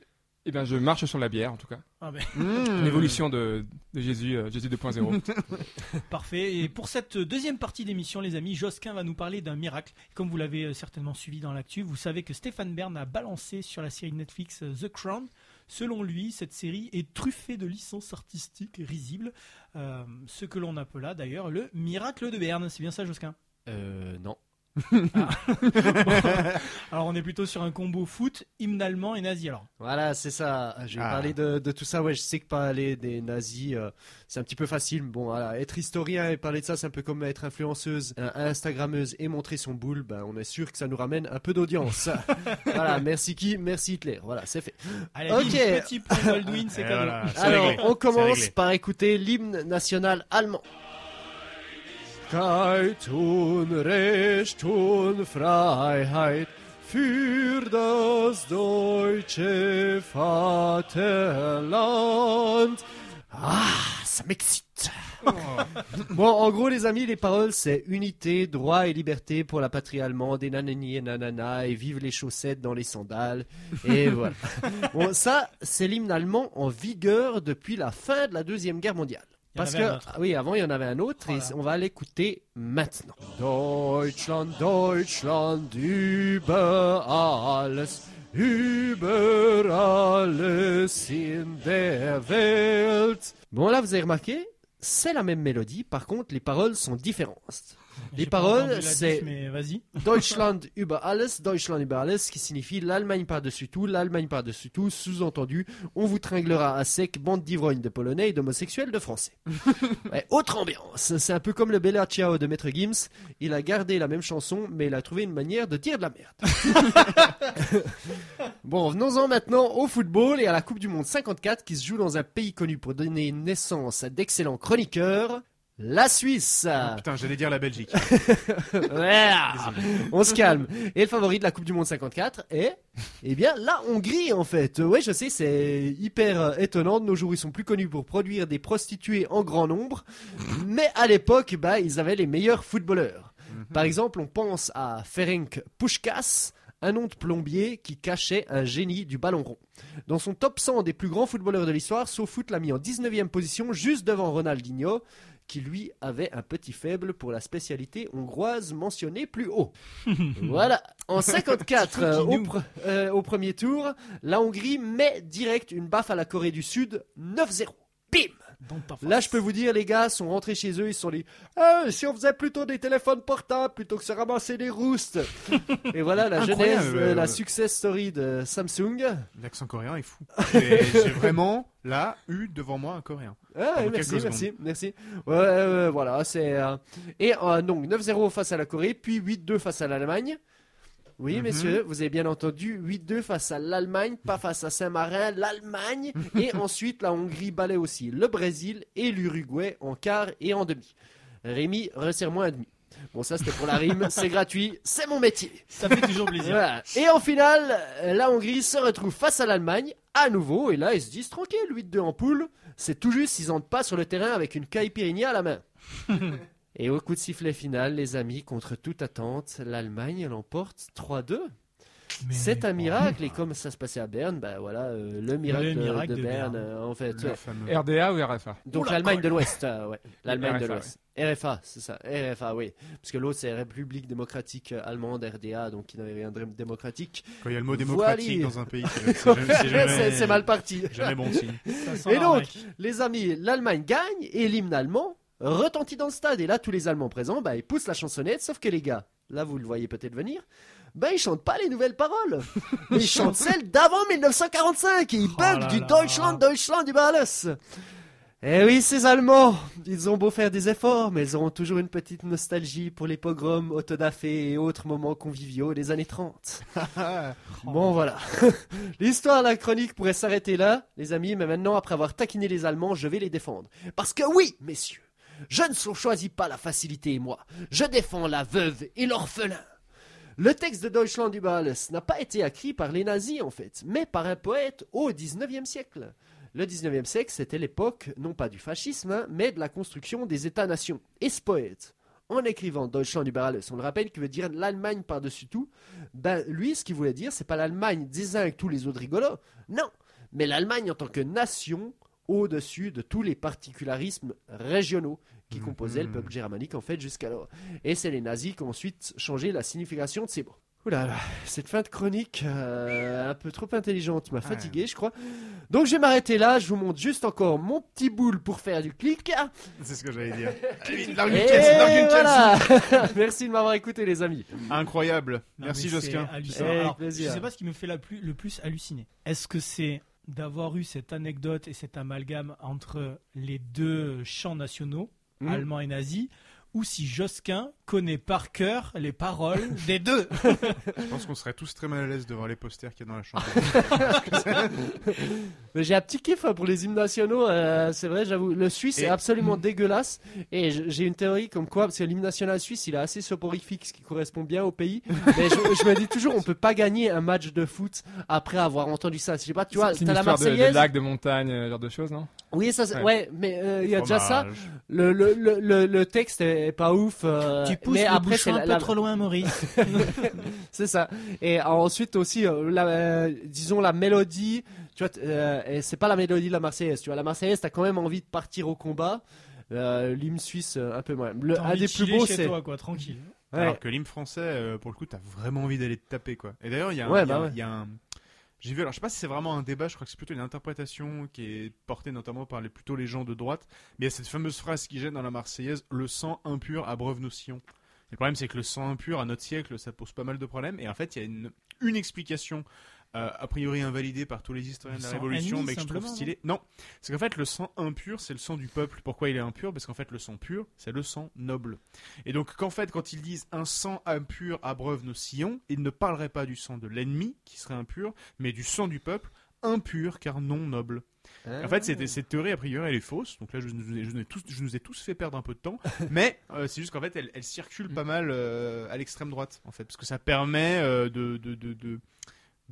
Eh ben, je marche sur la bière en tout cas. Ah ben, Mmh. L'évolution de, de Jésus, euh, Jésus 2.0. parfait. Et pour cette deuxième partie d'émission, les amis, Josquin va nous parler d'un miracle. Comme vous l'avez certainement suivi dans l'actu, vous savez que Stéphane Bern a balancé sur la série Netflix The Crown. Selon lui, cette série est truffée de licences artistiques risibles, euh, ce que l'on appela d'ailleurs le miracle de Berne. C'est bien ça, Josquin? Euh, non. Alors on est plutôt sur un combo foot, hymne allemand et nazi. Alors Voilà, c'est ça. Je vais Ah. parler de, de tout ça. Ouais, je sais que parler des nazis, euh, c'est un petit peu facile. Bon, voilà, être historien et parler de ça, c'est un peu comme être influenceuse, euh, Instagrammeuse et montrer son boule. Ben, on est sûr que ça nous ramène un peu d'audience. voilà, merci qui Merci Hitler. Voilà, c'est fait. Allez, Ok. bim, petit point Baldwin, c'est Et cadeau. voilà, c'est Alors, réglé. on commence par écouter l'hymne national allemand.Keit und Recht und Freiheit für das deutsche Vaterland. Ah, ça m'excite. bon, en gros, les amis, les paroles, c'est unité, droit et liberté pour la patrie allemande et nanani et nanana et vive les chaussettes dans les sandales. Et voilà. Bon, ça, c'est l'hymne allemand en vigueur depuis la fin de la Deuxième Guerre mondiale. Parce que, oui, avant, il y en avait un autre et on va l'écouter maintenant. Deutschland, Deutschland, über alles, über alles in der Welt. Bon, là, vous avez remarqué, c'est la même mélodie, par contre, les paroles sont différentes. Les paroles, c'est-. Deutschland über alles, Deutschland über alles, qui signifie l'Allemagne par-dessus tout, l'Allemagne par-dessus tout, sous-entendu, on vous tringlera à sec, bande d'ivrognes de polonais et d'homosexuels de français. Ouais, autre ambiance, c'est un peu comme le Bella Ciao de Maître Gims, il a gardé la même chanson, mais il a trouvé une manière de dire de la merde. bon, venons-en maintenant au football et à la Coupe du Monde 54 qui se joue dans un pays connu pour donner naissance à d'excellents chroniqueurs, la Suisse. Putain, j'allais dire la Belgique. On se calme. Et le favori de la Coupe du Monde 54 est, eh bien, la Hongrie en fait. Ouais, je sais, c'est hyper euh, étonnant. De nos jours, ils sont plus connus pour produire des prostituées en grand nombre. Mais à l'époque, bah, ils avaient les meilleurs footballeurs. Par exemple, on pense à Ferenc Puskás, un nom de plombier qui cachait un génie du ballon rond. Dans son top 100 des plus grands footballeurs de l'histoire, SoFoot l'a mis en 19e position, juste devant Ronaldinho, qui lui avait un petit faible pour la spécialité hongroise mentionnée plus haut. voilà. En 54, euh, au, euh, au premier tour, la Hongrie met direct une baffe à la Corée du Sud, 9-0. Bim. Là, je peux vous dire, les gars sont rentrés chez eux, ils se sont dit Ah, si on faisait plutôt des téléphones portables plutôt que se ramasser des roustes. Et voilà la Incroyable, genèse, euh, la success story de Samsung. L'accent coréen est fou. J'ai vraiment, là, eu devant moi un coréen. Ah, merci, merci, merci. Ouais, euh, voilà, c'est. euh, Et euh, donc 9-0 face à la Corée, puis 8-2 face à l'Allemagne. Oui, Mhm. messieurs, vous avez bien entendu, 8-2 face à l'Allemagne, pas face à Saint-Marin, l'Allemagne, et ensuite la Hongrie balait aussi le Brésil et l'Uruguay en quart et en demi. Rémi, resserre-moi un demi. Bon, ça c'était pour la rime, c'est gratuit, c'est mon métier. Ça fait toujours plaisir. Voilà. Et en finale, la Hongrie se retrouve face à l'Allemagne, à nouveau, et là ils se disent tranquille, 8-2 en poule, c'est tout juste s'ils entrent pas sur le terrain avec une caipirinha à la main. et au coup de sifflet final, les amis, contre toute attente, l'Allemagne l'emporte 3-2. Mais- C'est un miracle, et comme ça se passait à Berne, bah voilà, euh, le miracle, Le de- miracle de, de Berne, Berne. euh, en fait. Le ouais. fameux. RDA ou RFA Donc l'Allemagne de l'Ouest, euh, ouais. L'Allemagne de RFA, l'Ouest. RFA, c'est ça. RFA, oui. Parce que l'autre, c'est République démocratique euh, allemande, RDA, donc qui n'avait rien de démocratique. Quand il y a le mot démocratique Voilà. dans un pays, c'est mal parti. jamais bon signe. Et donc, les amis, l'Allemagne gagne et l'hymne allemand retentit dans le stade. Et là, tous les Allemands présents, bah, ils poussent la chansonnette, sauf que les gars, là, vous le voyez peut-être venir, bah, ils chantent pas les nouvelles paroles. Ils chantent celles d'avant 1945 et ils Oh bug du. Deutschland, Deutschland, du alles. Eh oui, ces Allemands, ils ont beau faire des efforts, mais ils auront toujours une petite nostalgie pour les pogroms, autodafé et autres moments conviviaux des années 30. Bon voilà. L'histoire de la chronique pourrait s'arrêter là, les amis, mais maintenant, après avoir taquiné les Allemands, je vais les défendre. Parce que oui, messieurs, je ne choisis pas la facilité, moi. Je défends la veuve et l'orphelin. Le texte de Deutschland alles n'a pas été écrit par les nazis, en fait, mais par un poète au XIXe siècle. Le XIXe siècle, c'était l'époque, non pas du fascisme, mais de la construction des États-nations. Et ce poète, en écrivant Deutschland über alles, on le rappelle, qui veut dire l'Allemagne par-dessus tout, ben lui, ce qu'il voulait dire, c'est pas l'Allemagne avec tous les autres rigolos, non, mais l'Allemagne en tant que nation au-dessus de tous les particularismes régionaux qui composaient le peuple germanique en fait jusqu'alors. Et c'est les nazis qui ont ensuite changé la signification de ces mots. Oula, là, cette fin de chronique euh, un peu trop intelligente m'a fatigué, je crois. Donc je vais m'arrêter là, je vous montre juste encore mon petit boule pour faire du clic. C'est ce que j'allais dire. Et voilà Merci de m'avoir écouté les amis. Incroyable. Merci Josquin. Je sais pas ce qui me fait la plus- le plus halluciner. Est-ce que c'est d'avoir eu cette anecdote et cet amalgame entre les deux champs nationaux, Mhm. allemand et nazi, ou si Josquin connaît par cœur les paroles des deux Je pense qu'on serait tous très mal à l'aise devant les posters qu'il y a dans la chambre. Mais j'ai un petit kiff hein, pour les hymnes nationaux, euh, c'est vrai, j'avoue. Le suisse Et- est absolument dégueulasse. Et j- j'ai une théorie comme quoi, parce que l'hymne national suisse, il est assez soporifique, ce qui correspond bien au pays. Mais je, je me dis toujours, on peut pas gagner un match de foot après avoir entendu ça. Je sais pas, tu vois, C'est une t'as la histoire de, de Marseillaise. lac, de montagne, euh, genre de choses, non? Oui, ça, c'est- Ouais. ouais, mais euh, il y a déjà ça. Le, le, le, le, le texte est, est pas ouf. euh, Tu pousses mais le après, c'est bouchon un la- peu la- trop loin, Maurice. c'est ça. Et ensuite aussi, euh, la, euh, disons la mélodie. Tu vois, euh, et c'est pas la mélodie de la Marseillaise. Tu vois, la Marseillaise, t'as quand même envie de partir au combat. Euh, L'hymne suisse, un peu moins. Le, un des de plus beaux, c'est. toi, quoi, tranquille. Ouais. Alors que l'hymne français, euh, pour le coup, t'as vraiment envie d'aller te taper, quoi. Et d'ailleurs, il y a un. Ouais, il y a bah un- ouais. il y a un- J'ai vu, alors je sais pas si c'est vraiment un débat, je crois que c'est plutôt une interprétation qui est portée notamment par les, plutôt les gens de droite. Mais il y a cette fameuse phrase qui gêne dans la Marseillaise le sang impur abreuve nos sillons. Le problème, c'est que le sang impur, à notre siècle, ça pose pas mal de problèmes. Et en fait, il y a une, une explication, euh, a priori invalidée par tous les historiens Le de la Révolution, ennemi, mais que je trouve stylé. Non, c'est qu'en fait, le sang impur, c'est le sang du peuple. Pourquoi il est impur? Parce qu'en fait, le sang pur, c'est le sang noble. Et donc, qu'en fait, quand ils disent un sang impur abreuve nos sillons, ils ne parleraient pas du sang de l'ennemi, qui serait impur, mais du sang du peuple, impur car non noble. En fait, c'était- cette théorie, a priori, elle est fausse. Donc là, je, nous ai- je tous, je nous ai tous fait perdre un peu de temps. Mais euh, c'est juste qu'en fait, elle, elle circule pas mal euh, à l'extrême droite, en fait. Parce que ça permet euh, de, de, de, de,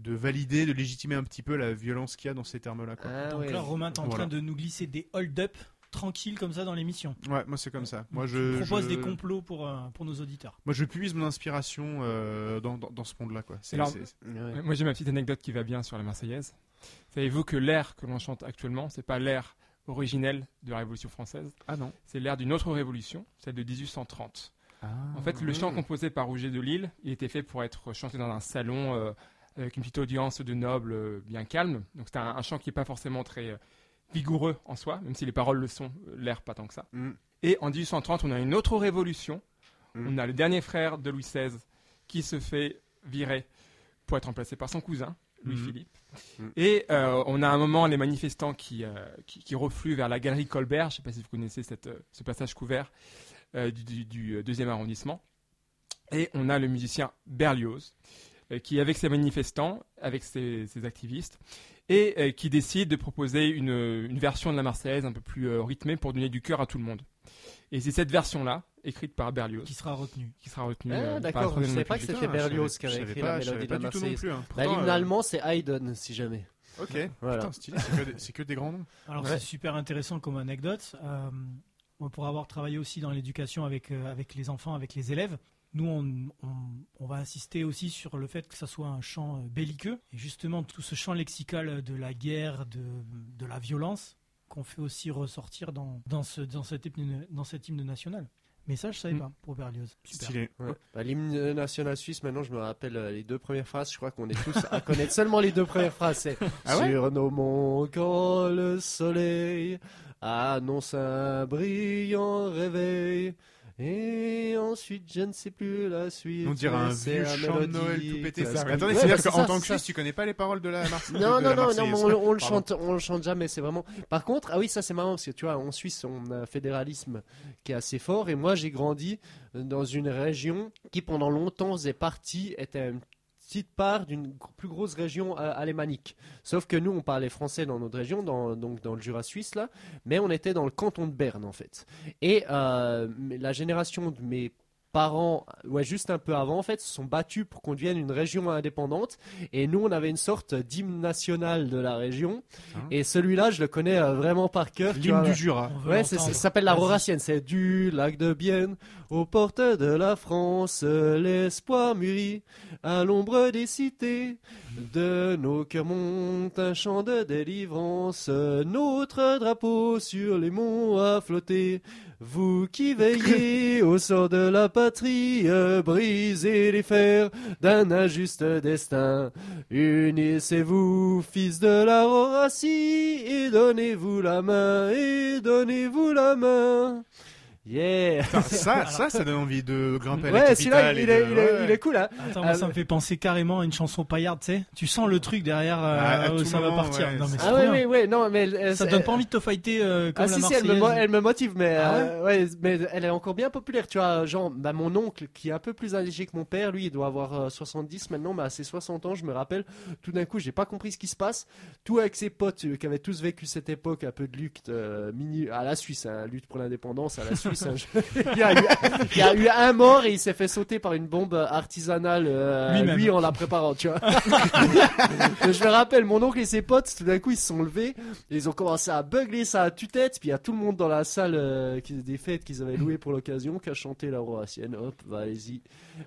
de valider, de légitimer un petit peu la violence qu'il y a dans ces termes-là. quoi. Ah, Donc ouais. là, Romain, t'es en Voilà. train de nous glisser des hold-up tranquilles comme ça dans l'émission. Ouais, moi, c'est comme ça. Moi, Tu je. proposes je- des complots pour, euh, pour nos auditeurs. Moi, je puise mon inspiration euh, dans, dans, dans ce monde-là, quoi. C'est- Alors, c'est- Ouais. Moi j'ai ma petite anecdote qui va bien sur la Marseillaise. Savez-vous que l'air que l'on chante actuellement, c'est pas l'air originel de la Révolution française, Ah non. c'est l'air d'une autre révolution, celle de 1830. Ah. En fait, le chant composé par Rouget de Lille, il était fait pour être chanté dans un salon euh, avec une petite audience de nobles euh, bien calme. Donc c'est un, un chant qui n'est pas forcément très euh, vigoureux en soi, même si les paroles le sont, euh, l'air pas tant que ça. Mm. Et en 1830, on a une autre révolution. Mm. On a le dernier frère de Louis XVI qui se fait virer pour être remplacé par son cousin, Louis-Philippe. Mm. Et euh, on a un moment les manifestants qui, euh, qui, qui refluent vers la galerie Colbert. Je ne sais pas si vous connaissez cette, euh, ce passage couvert du, du- du, deuxième arrondissement. Et on a le musicien Berlioz qui, avec ses manifestants, avec ses, ses activistes, et euh, qui décide de proposer une, une version de la Marseillaise un peu plus euh, rythmée pour donner du cœur à tout le monde. Et c'est cette version-là, écrite par Berlioz, Qui sera retenu. qui sera retenue. Ah, euh, d'accord, je Troisième savais pas que c'était Berlioz qui avait écrit la mélodie de pas la du tout non Marseillaise. hein. L'hymne euh, allemand, c'est Haydn, si jamais. Ok, Voilà. putain, stylé, c'est que, des- c'est que des grands noms. Alors Ouais. c'est super intéressant comme anecdote. Euh, pour avoir travaillé aussi dans l'éducation avec, euh, avec les enfants, avec les élèves, nous on, on- on va insister aussi sur le fait que ça soit un chant euh, belliqueux. Et justement tout ce champ lexical de la guerre, de, de la violence, qu'on fait aussi ressortir dans, dans, ce, dans, cet hymne, dans cet hymne national. Mais ça je savais Mm. pas pour Berlioz. Super. Stylé. Ouais. Bah, L'hymne national suisse, maintenant, je me rappelle euh, les deux premières phrases. Je crois qu'on est tous à connaître seulement les deux premières phrases. C'est Ah ouais Sur nos monts, quand le soleil annonce un brillant réveil. Et ensuite, je ne sais plus la suite. On dirait un vieux chant de Noël tout pété. ça. Attendez, bah, c'est-à-dire c'est qu'en tant que. Suisse, tu connais pas les paroles de la Marseillaise Non, non, non, non, mais on, on le chante, on le chante jamais, c'est vraiment. Par contre, ah oui, ça c'est marrant parce que tu vois, en Suisse, on a un fédéralisme qui est assez fort et moi j'ai grandi dans une région qui pendant longtemps faisait partie, était une petite part d'une plus grosse région euh, alémanique. Sauf que nous, on parlait français dans notre région, donc dans le Jura suisse là, mais on était dans le canton de Berne en fait. Et euh, la génération de mes parents, ouais, juste un peu avant, en fait, se sont battus pour qu'on devienne une région indépendante. Et nous, on avait une sorte d'hymne national de la région. Hein et celui-là, je le connais euh, vraiment par cœur. L'hymne du Jura. Ouais, c'est- ça s'appelle la. Roracienne. C'est du lac de Bienne aux portes de la France, l'espoir mûrit à l'ombre des cités. De nos cœurs monte un chant de délivrance, notre drapeau sur les monts a flotté. Vous qui veillez au sort de la euh, brisez les fers d'un injuste destin. Unissez-vous, fils de la Horacie, et donnez-vous la main, et donnez-vous la main. Yeah! Putain, ça, ça, ça donne envie de grimper à la Ouais, celui-là, capitale. il, et est, de- il, est, ouais. il est cool, hein? Attends, moi, ça me fait penser carrément à une chanson paillarde, tu sais. Tu sens le truc derrière euh, Ah, à où tout ça moment, va partir. ouais, non, mais c'est- c'est Ah ouais, ouais, ouais, non, mais elle- Ça donne pas envie de te fighter euh, comme ah la si, si, elle me, elle me motive, mais, Ah euh, ouais, mais elle est encore bien populaire, tu vois, genre, bah, mon oncle, qui est un peu plus âgé que mon père, lui, il doit avoir euh, 70 maintenant, mais à ses 60 ans, je me rappelle, tout d'un coup, j'ai pas compris ce qui se passe, tout avec ses potes, euh, qui avaient tous vécu cette époque, un peu de lutte, euh, mini, à la Suisse, hein, lutte pour l'indépendance, à la Suisse, il, y a eu, il y a eu un mort et il s'est fait sauter par une bombe artisanale, euh, Lui-même. lui en la préparant, tu vois. je me rappelle, mon oncle et ses potes, tout d'un coup, ils se sont levés et ils ont commencé à beugler ça à tue-tête. Puis il y a tout le monde dans la salle euh, qui, des fêtes qu'ils avaient loué pour l'occasion qui a chanté la Mauricienne. Hop, va, allez-y.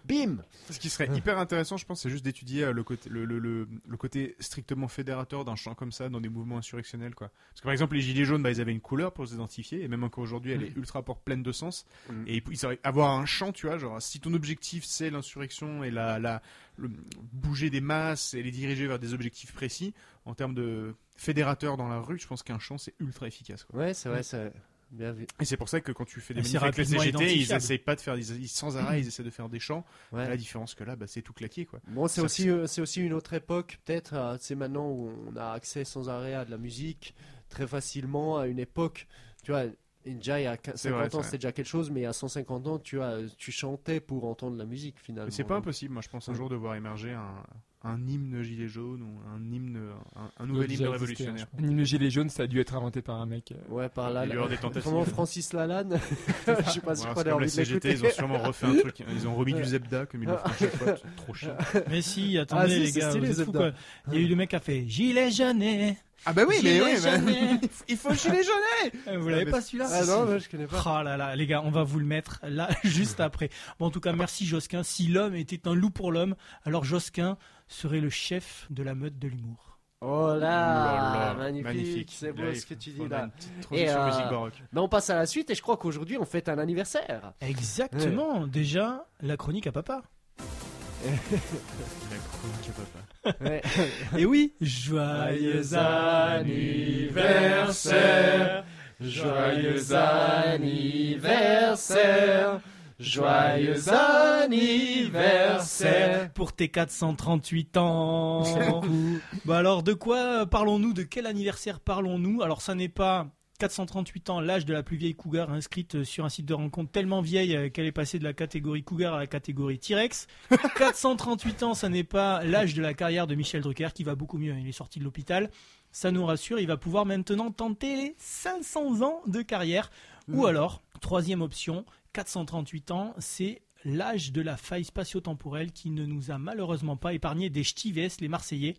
Bim Ce qui serait hyper intéressant, je pense, c'est juste d'étudier euh, le côté, le, le, le, le côté strictement fédérateur d'un chant comme ça dans des mouvements insurrectionnels, quoi. Parce que par exemple, les gilets jaunes, bah, ils avaient une couleur pour s'identifier, et même encore aujourd'hui, elle est ultra por- pleine de sens. Mm. Et avoir un chant, tu vois, genre, si ton objectif c'est l'insurrection et la, la, le- bouger des masses et les diriger vers des objectifs précis, en termes de fédérateur dans la rue, je pense qu'un chant c'est ultra efficace, quoi. Ouais, c'est vrai, c'est bien vu. Et c'est pour ça que quand tu fais des manifs avec les CGT, ils essayent pas de faire des, ils- sans arrêt, ils essaient de faire des chants. Ouais. La différence que là, bah, c'est tout claqué, quoi. Bon, c'est Ça, aussi, euh, c'est aussi une autre époque, peut-être. euh, C'est maintenant où on a accès sans arrêt à de la musique très facilement. À une époque, tu vois, y a 50 C'est vrai, ans, c'était déjà quelque chose, mais a 150 ans, tu vois, tu chantais pour entendre la musique finalement. Mais c'est pas impossible, moi je pense un jour de voir émerger un, un hymne gilet jaune ou un hymne, un, un nouvel hymne existé, révolutionnaire. hein, je pense. L'hymne gilet jaune, ça a dû être inventé par un mec. euh, Ouais, par là. Il y aura des tentatives. Comment Francis Lalanne Je sais pas si Voilà, comme la. CGT, ils ont sûrement refait un truc, ils ont remis du Zebda comme ils le font chaque fois, c'est trop chiant. Mais si, attendez si, les gars, stylé, vous êtes fous, Zebda. quoi. Il y a eu le mec qui a fait Gilet jaunet. Ah bah oui, mais oui, mais il faut gilet jaune Euh, Vous Ah, l'avez mais pas celui-là Ah non, non, je connais pas. Ah là là, les gars, on va vous le mettre là juste après. Bon, en tout cas, merci Josquin. Si l'homme était un loup pour l'homme, alors Josquin serait le chef de la meute de l'humour. Oh là, là, magnifique, c'est beau Là, ce que tu dis là. Transition euh, musique baroque. Mais on passe à la suite et je crois qu'aujourd'hui on fête un anniversaire. Exactement. Déjà, la chronique à papa. La chronique à papa. Ouais. Et oui, joyeux anniversaire, joyeux anniversaire, joyeux anniversaire. pour tes 438 ans. bah alors, de quoi parlons-nous? De quel anniversaire parlons-nous? Alors, ça n'est pas 438 ans, l'âge de la plus vieille cougar inscrite sur un site de rencontre tellement vieille euh, qu'elle est passée de la catégorie cougar à la catégorie T-Rex. 438 ans, ça n'est pas l'âge de la carrière de Michel Drucker qui va beaucoup mieux. Il est sorti de l'hôpital. Ça nous rassure, il va pouvoir maintenant tenter les 500 ans de carrière. Ou alors, troisième option, 438 ans, c'est l'âge de la faille spatio-temporelle qui ne nous a malheureusement pas épargné des ch'tivès, les Marseillais.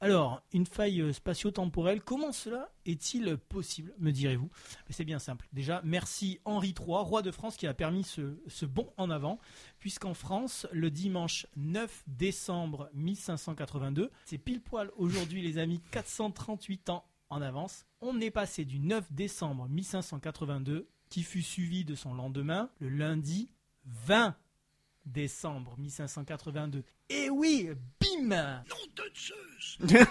Alors, une faille euh, spatio-temporelle, comment cela est-il possible, me direz-vous? C'est bien simple. Déjà, merci Henri III, roi de France, qui a permis ce, ce bond en avant, puisqu'en France, le dimanche 9 décembre 1582, c'est pile poil aujourd'hui, les amis, 438 ans en avance, on est passé du 9 décembre 1582, qui fut suivi de son lendemain, le lundi 20 décembre 1582. Et oui, bim Nom de Zeus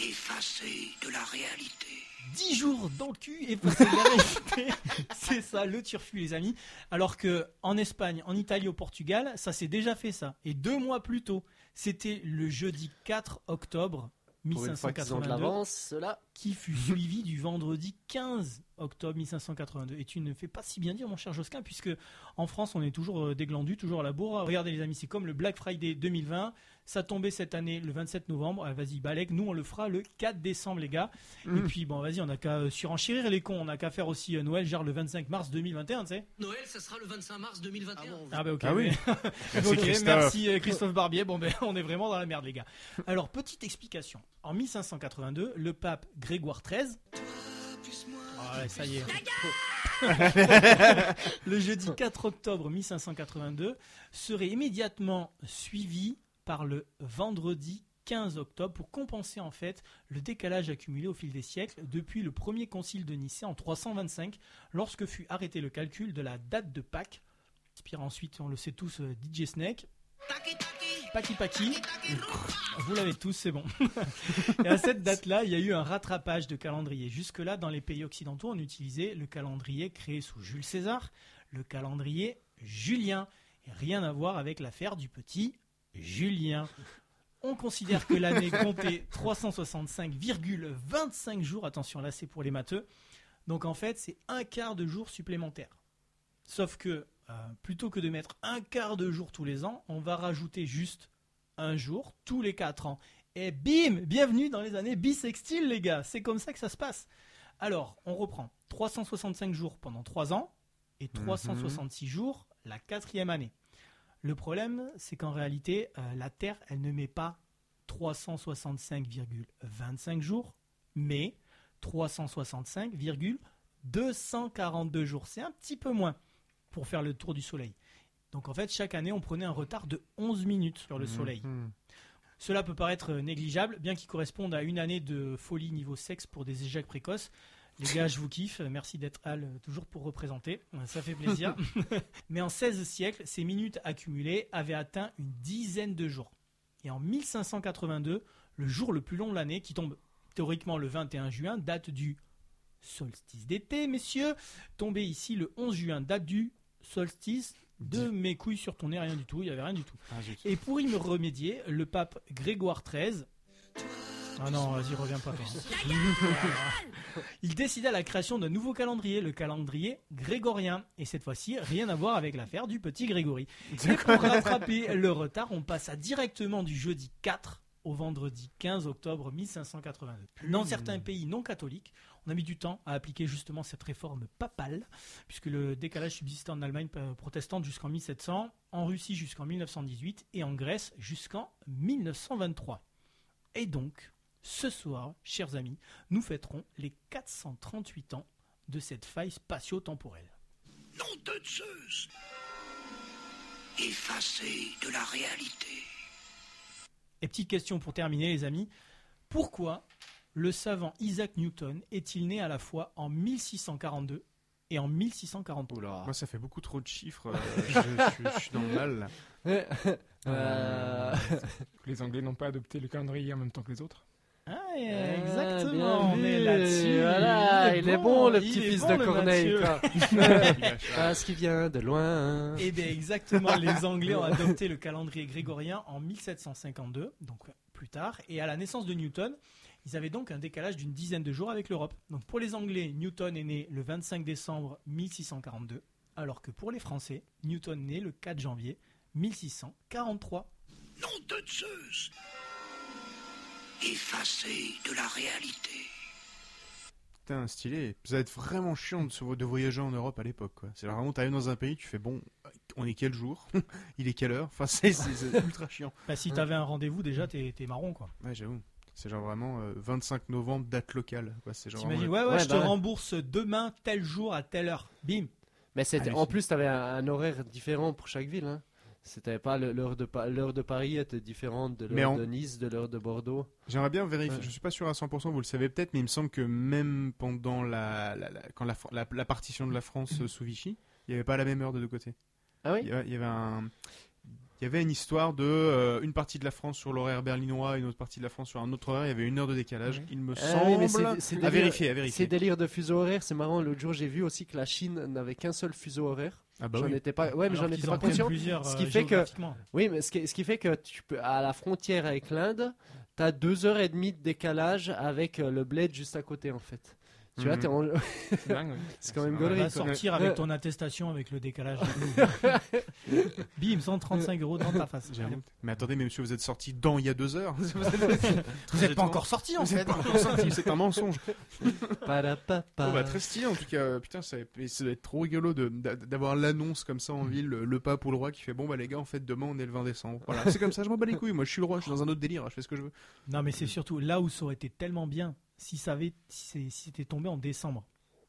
Effacé de la réalité. 10 jours dans le cul et passer de la réalité. C'est ça, le turfu, les amis. Alors que en Espagne, en Italie, au Portugal, ça s'est déjà fait ça. Et deux mois plus tôt, c'était le jeudi 4 octobre Pour une fois qu'ils ont de 1582 l'avance, cela. qui fut suivi du vendredi 15 octobre 1582. Et tu ne fais pas si bien dire, mon cher Josquin, puisque en France, on est toujours euh, déglandu, toujours à la bourre. Regardez, les amis, c'est comme le Black Friday 2020. Ça tombait cette année le 27 novembre. Ah, vas-y, Balek, nous, on le fera le 4 décembre, les gars. Et puis, bon, vas-y, on n'a qu'à euh, surenchérir les cons. On n'a qu'à faire aussi euh, Noël, genre le 25 mars 2021, tu sais. Noël, ça sera le 25 mars 2021. Ah, bah, ok. Ah oui. Merci Ok, Christophe. merci euh, Christophe Barbier. Bon, ben, on est vraiment dans la merde, les gars. Alors, petite explication. En 1582, le pape Grégoire XIII. Ah ouais, ça y est. le jeudi 4 octobre 1582 serait immédiatement suivi par le vendredi 15 octobre pour compenser en fait le décalage accumulé au fil des siècles depuis le premier concile de Nicée en 325 lorsque fut arrêté le calcul de la date de Pâques. Inspire ensuite, on le sait tous, euh, DJ Snake. Paki Paki. Vous l'avez tous, c'est bon. Et à cette date-là, il y a eu un rattrapage de calendrier. Jusque-là, dans les pays occidentaux, on utilisait le calendrier créé sous Jules César, le calendrier julien. Et rien à voir avec l'affaire du petit Julien. On considère que l'année comptait 365,25 jours. Attention, là, c'est pour les matheux. Donc en fait, c'est un quart de jour supplémentaire. Sauf que euh, plutôt que de mettre un quart de jour tous les ans, on va rajouter juste un jour tous les quatre ans. Et bim Bienvenue dans les années bissextiles, les gars. C'est comme ça que ça se passe. Alors, on reprend. 365 jours pendant 3 ans et 366 jours la quatrième année. Le problème, c'est qu'en réalité, euh, la Terre, elle ne met pas 365,25 jours, mais 365,242 jours. C'est un petit peu moins pour faire le tour du Soleil. Donc en fait, chaque année, on prenait un retard de 11 minutes sur le Soleil. Mhm. Cela peut paraître négligeable, bien qu'il corresponde à une année de folie niveau sexe pour des échecs précoces. Les gars, je vous kiffe. Merci d'être Al toujours pour représenter. Ça fait plaisir. Mais en 16 siècles, ces minutes accumulées avaient atteint une dizaine de jours. Et en 1582, le jour le plus long de l'année, qui tombe théoriquement le 21 juin, date du solstice d'été, messieurs. Tombé ici le 11 juin, date du solstice de mes couilles sur ton nez, rien du tout. Il n'y avait rien du tout. Ah. Et pour y me remédier, le pape Grégoire XIII. Ah non, vas-y, reviens pas. Il décida la création d'un nouveau calendrier, le calendrier grégorien. Et cette fois-ci, rien à voir avec l'affaire du petit Grégory. Et pour rattraper le retard, on passa directement du jeudi 4 au vendredi 15 octobre 1582. Dans certains pays non catholiques, on a mis du temps à appliquer justement cette réforme papale, puisque le décalage subsistait en Allemagne euh, protestante jusqu'en 1700, en Russie jusqu'en 1918 et en Grèce jusqu'en 1923. Et donc, ce soir, chers amis, nous fêterons les 438 ans de cette faille spatio-temporelle. Nom de Zeus Effacé de la réalité. Et petite question pour terminer, les amis. Pourquoi le savant Isaac Newton est-il né à la fois en 1642 et en 1643 Oula. Moi, ça fait beaucoup trop de chiffres. euh, je, je- je suis dans le mal. là. Euh, Les Anglais n'ont pas adopté le calendrier en même temps que les autres. Ah, exactement, on est là-dessus. Voilà, il est bon, le petit-fils bon, de le Corneille. Quoi. Parce qu'il vient de loin. Eh bien, exactement. Les Anglais ont adopté le calendrier grégorien en 1752, donc plus tard. Et à la naissance de Newton, ils avaient donc un décalage d'une dizaine de jours avec l'Europe. Donc pour les Anglais, Newton est né le 25 décembre 1642, alors que pour les Français, Newton est né le 4 janvier 1643. Nom de Zeus Effacé de la réalité. Putain, stylé. Ça va être vraiment chiant de, voyager en Europe à l'époque. quoi. C'est vraiment, t'arrives dans un pays, tu fais bon, on est quel jour? Il est quelle heure? Enfin, c'est c'est- c'est ultra chiant. Bah, si t'avais un rendez-vous, déjà, t'es t'es marron, quoi. Ouais, j'avoue. C'est genre vraiment euh, 25 novembre, date locale. quoi. C'est genre T'imagines, vraiment- ouais, ouais, Ouais, je bah te ouais. rembourse demain, tel jour, à telle heure. Bim. Mais c'était, Allez, en plus, tu avais un, un horaire différent pour chaque ville. Hein. C'était pas l'heure de, l'heure de Paris était différente de l'heure de Nice, de l'heure de Bordeaux. J'aimerais bien vérifier. Ouais. Je suis pas sûr à 100%, vous le savez peut-être, mais il me semble que même pendant la, la- la- quand la, la- partition de la France sous Vichy, il n'y avait pas la même heure de deux côtés. Ah Il oui y avait, il y avait un. Il y avait une histoire de euh, une partie de la France sur l'horaire berlinois, une autre partie de la France sur un autre horaire. Il y avait une heure de décalage. Il me Ah semble. oui, mais c'est- c'est à délire- vérifier, à vérifier. délires de fuseau horaire, c'est marrant. L'autre jour, j'ai vu aussi que la Chine n'avait qu'un seul fuseau horaire. Ah bah j'en oui. étais pas, ouais, mais j'en étais pas conscient. plusieurs, Ce qui euh, fait que-. Oui, mais ce qui, ce qui fait que tu peux, à la frontière avec l'Inde, tu as deux heures et demie de décalage avec euh, le bled juste à côté, en fait. Tu vois, t'es en- C'est dingue. oui. c'est quand même gaulerie. va quoi. sortir avec ton attestation avec le décalage. Bim, 135 euros dans ta face. Mais attendez, mais monsieur, vous êtes sorti dans il y a deux heures. vous n'êtes pas encore sorti en fait. c'est un mensonge. Parapapa. Bon, bah, très stylé en tout cas. Putain, ça, ça doit être trop rigolo de- d'avoir l'annonce comme ça en ville, le, le pape ou le roi qui fait bon bah les gars, en fait demain on est le 20 décembre. Voilà, c'est comme ça, je m'en bats les couilles. Moi, je suis le roi, je suis dans un autre délire, je fais ce que je veux. Non, mais c'est surtout là où ça aurait été tellement bien si ça avait, si c'était tombé en décembre.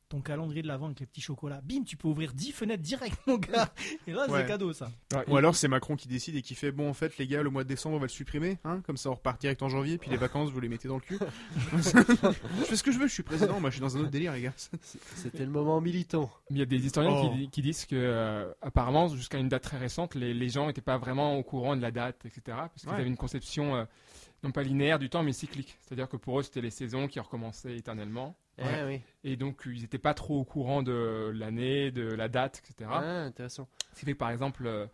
Ton calendrier de l'avant avec les petits chocolats. Bim, tu peux ouvrir 10 fenêtres direct, mon gars. Et là, Ouais. c'est cadeau, ça. Ouais, Ou alors c'est Macron qui décide et qui fait bon en fait les gars, le mois de décembre on va le supprimer, hein, comme ça on repart direct en janvier, puis les vacances vous les mettez dans le cul. je fais ce que je veux, je suis président, moi je suis dans un autre délire les gars. C'était le moment militant. Il y a des historiens Oh. qui, qui disent que, euh, apparemment, jusqu'à une date très récente, les, les gens n'étaient pas vraiment au courant de la date, etc. Parce qu'ils Ouais. avaient une conception, euh, non pas linéaire du temps, mais cyclique. C'est-à-dire que pour eux, c'était les saisons qui recommençaient éternellement. Eh oui. Et donc, ils n'étaient pas trop au courant de l'année, de la date, etc. Ah, intéressant. Ce qui fait que, par exemple, euh,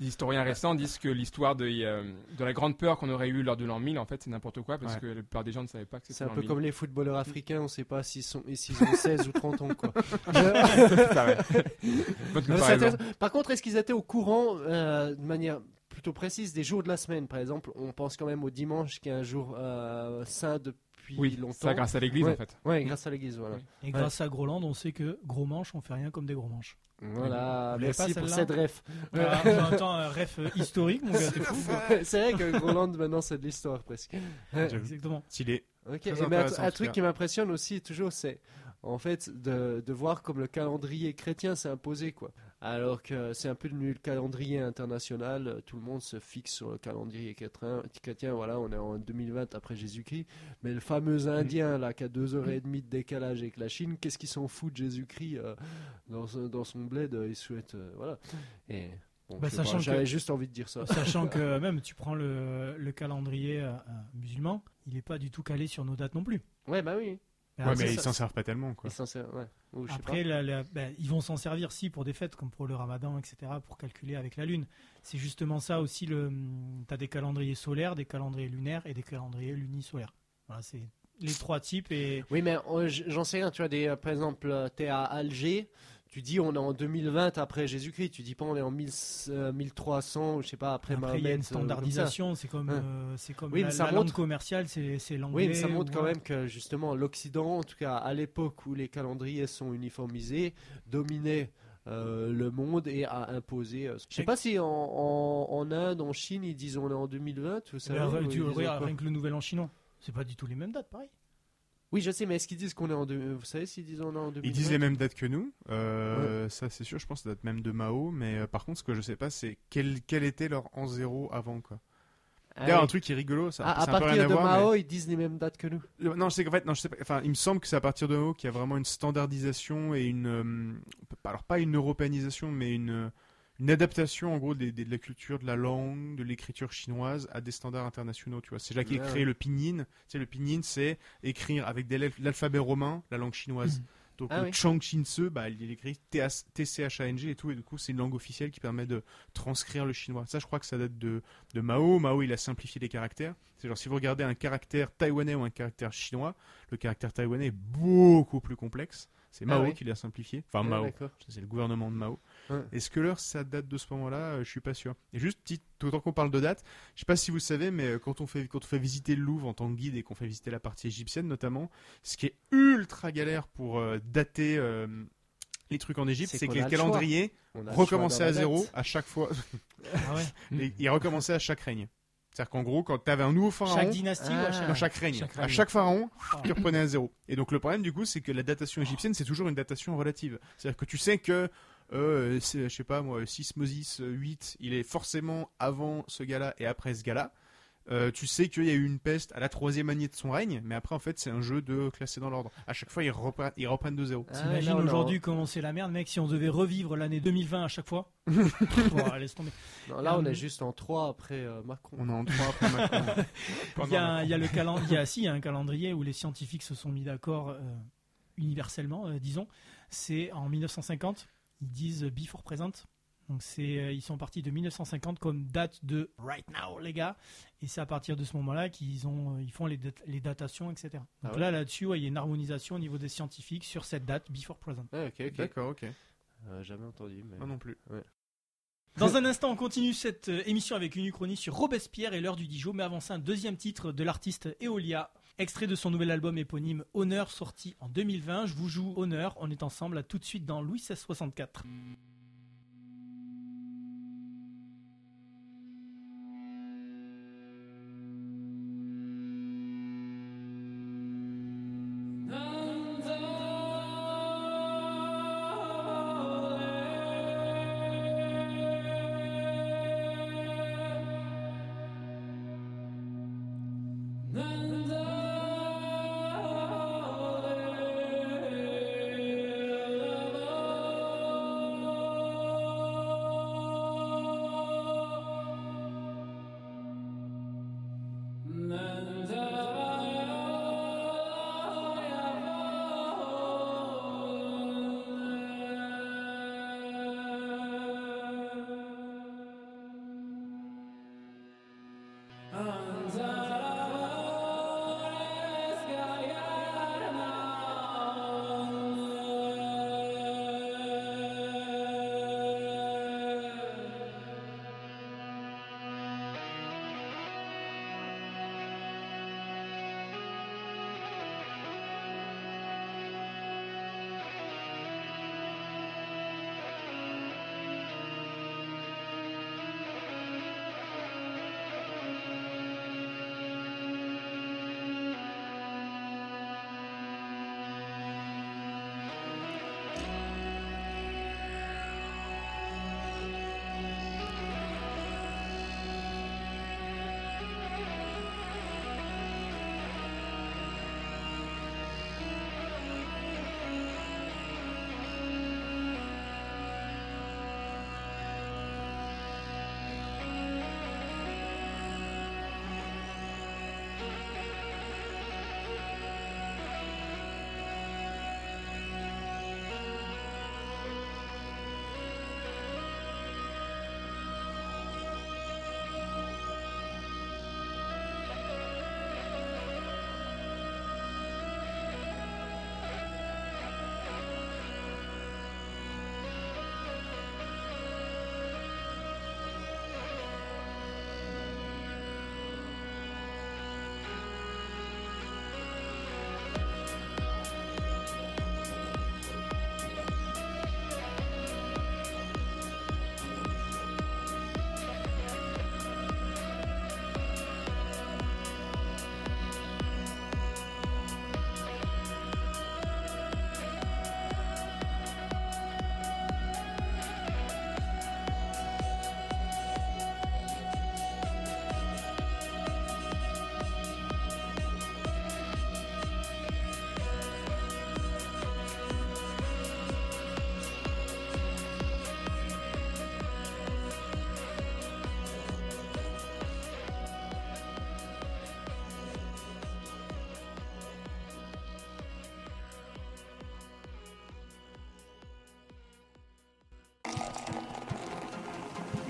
des historiens récents disent que l'histoire de, euh, de la grande peur qu'on aurait eue lors de l'an 1000, en fait, c'est n'importe quoi, parce Ouais. que la plupart des gens ne savaient pas que C'est c'était un l'an peu 1000. comme les footballeurs africains, on sait pas s'ils sont, s'ils ont 16 ou 30 ans, quoi. C'est ça, Non, c'est. Par contre, est-ce qu'ils étaient au courant euh, de manière plutôt précise des jours de la semaine Par exemple, on pense quand même au dimanche qui est un jour euh, saint depuis Oui, longtemps. ça grâce à l'église Ouais. en fait. Ouais, grâce à l'église, voilà. Et grâce à Groland, on sait que gros manches, on fait rien comme des gros manches. Voilà, Vous merci pas, pour cette ref. Voilà, J'entends un ref euh, historique, mon gars, t'es fou. c'est vrai que Groland maintenant c'est de l'histoire presque. Exactement. Stylé. Ok, et mais un, intéressant, un tout truc qui m'impressionne aussi toujours, c'est en fait de, de voir comme le calendrier chrétien s'est imposé, quoi. Alors que c'est un peu devenu le calendrier international, euh, tout le monde se fixe sur le calendrier chrétien, voilà, on est en 2020 après Jésus-Christ, mais le fameux Indien, là, qui a deux heures et demie de décalage avec la Chine, qu'est-ce qu'il s'en fout de Jésus-Christ euh, dans, son- dans son bled, euh, il souhaite, euh, voilà. Et bon, Bah, j'avais juste envie de dire ça. Sachant que même tu prends le, le calendrier euh, musulman, il est pas du tout calé sur nos dates non plus. Ouais, bah oui. Mais Ouais, après, mais ils s'en servent pas tellement, quoi. Ouais. Ou je sais Après, la- la- ben, ils vont s'en servir si pour des fêtes comme pour le ramadan, etc., pour calculer avec la lune. C'est justement ça aussi. Le, tu as des calendriers solaires, des calendriers lunaires et des calendriers lunisolaires. Voilà, c'est les trois types. Et Oui, mais euh, j'en sais rien. Tu vois, des, euh, par exemple, tu es à Alger, tu dis on est en 2020 après Jésus-Christ. Tu dis pas on est en 1000, euh, 1300, ou je sais pas, après, après, il y Mahomet. a euh, une ça. standardisation. C'est comme, Hein. euh, c'est comme Oui, la, mais ça la montre- langue commerciale, c'est l'anglais. Oui, mais ça montre ou- quand même que justement l'Occident, en tout cas à l'époque où les calendriers sont uniformisés, dominait euh, le monde et a imposé. euh, Je sais pas si en, en, en Inde, en Chine, ils disent on est en 2020. Vous savez, Ben, ou quoi rien que le nouvel an chinois. C'est pas du tout les mêmes dates, pareil. Oui, je sais, mais est-ce qu'ils disent qu'on est en deux- Vous savez s'ils disent on est en 2020 Ils disent les mêmes dates que nous, euh, ça c'est sûr, je pense que ça date même de Mao, mais euh, par contre ce que je sais pas c'est quel, quel était leur an zéro avant quoi. Ah D'ailleurs oui. un truc qui est rigolo, ça, Ah, ça à rien partir à de voir, Mao, mais- ils disent les mêmes dates que nous. Non, je sais qu'en fait, non, je sais pas. Enfin, il me semble que c'est à partir de Mao qu'il y a vraiment une standardisation et une, euh, alors pas une européanisation, mais une, une adaptation en gros des, des- de la culture, de la langue, de l'écriture chinoise à des standards internationaux. Tu vois, c'est là qu'est Ouais, créé ouais. le pinyin. Tu sais, le pinyin, c'est écrire avec l'alphabet romain, la langue chinoise. Donc Ah le oui. Chang Chin-se, bah, il écrit TCHANG et tout, et du coup c'est une langue officielle qui permet de transcrire le chinois. Ça, je crois que ça date de, de Mao. Mao, il a simplifié les caractères. C'est genre si vous regardez un caractère taïwanais ou un caractère chinois, le caractère taïwanais est beaucoup plus complexe. C'est Ah Mao oui. qui l'a simplifié. Enfin Ah, Mao, c'est le gouvernement de Mao. Ouais. Est-ce que l'heure ça date de ce moment-là? Euh, Je suis pas sûr. Et juste petit, autant qu'on parle de date, je sais pas si vous savez, mais euh, quand on fait quand on fait visiter le Louvre en tant que guide et qu'on fait visiter la partie égyptienne notamment, ce qui est ultra galère pour euh, dater euh, les trucs en Égypte, C'est que les le calendriers le recommençaient à zéro à chaque fois. Ah ouais. Et ils recommençaient à chaque règne. C'est-à-dire qu'en gros, quand tu avais un nouveau pharaon, Chaque dynastie ou à chaque... dans chaque règne, Chaque à chaque pharaon, Ah. tu reprenais à zéro. Et donc le problème du coup, c'est que la datation égyptienne, c'est toujours une datation relative. C'est-à-dire que tu sais que, euh, c'est- je sais pas moi, Sismosis 8, il est forcément avant ce gars-là et après ce gars-là. Euh, tu sais qu'il y a eu une peste à la troisième année de son règne, mais après en fait c'est un jeu de classer dans l'ordre. À chaque fois ils reprennent, ils reprennent de zéro. Ah, T'imagines on aujourd'hui comment c'est la merde, mec, si on devait revivre l'année 2020 à chaque fois Bon, laisse tomber. Non, là, on Euh, est juste en 3 après euh, Macron. On est en 3 après Macron. Il y a, il y a le calendrier, si, il y a un calendrier où les scientifiques se sont mis d'accord euh, universellement, euh, disons. C'est en 1950. Ils disent before present. Donc c'est, euh, ils sont partis de 1950 comme date de right now, les gars. Et c'est à partir de ce moment-là qu'ils ont, euh, ils font les, dat- les datations, etc. Donc Ah ouais. là, là-dessus, ouais, il y a une harmonisation au niveau des scientifiques sur cette date before present. Ah, ok, ok. D'accord, ok. Euh, jamais entendu. Mais... Moi non plus. Dans un instant, on continue cette émission avec une uchronie sur Robespierre et l'heure du Dijon. Mais avant ça, un deuxième titre de l'artiste Eolia, extrait de son nouvel album éponyme Honneur, sorti en 2020. Je vous joue Honneur. On est ensemble là tout de suite dans Louis 1664.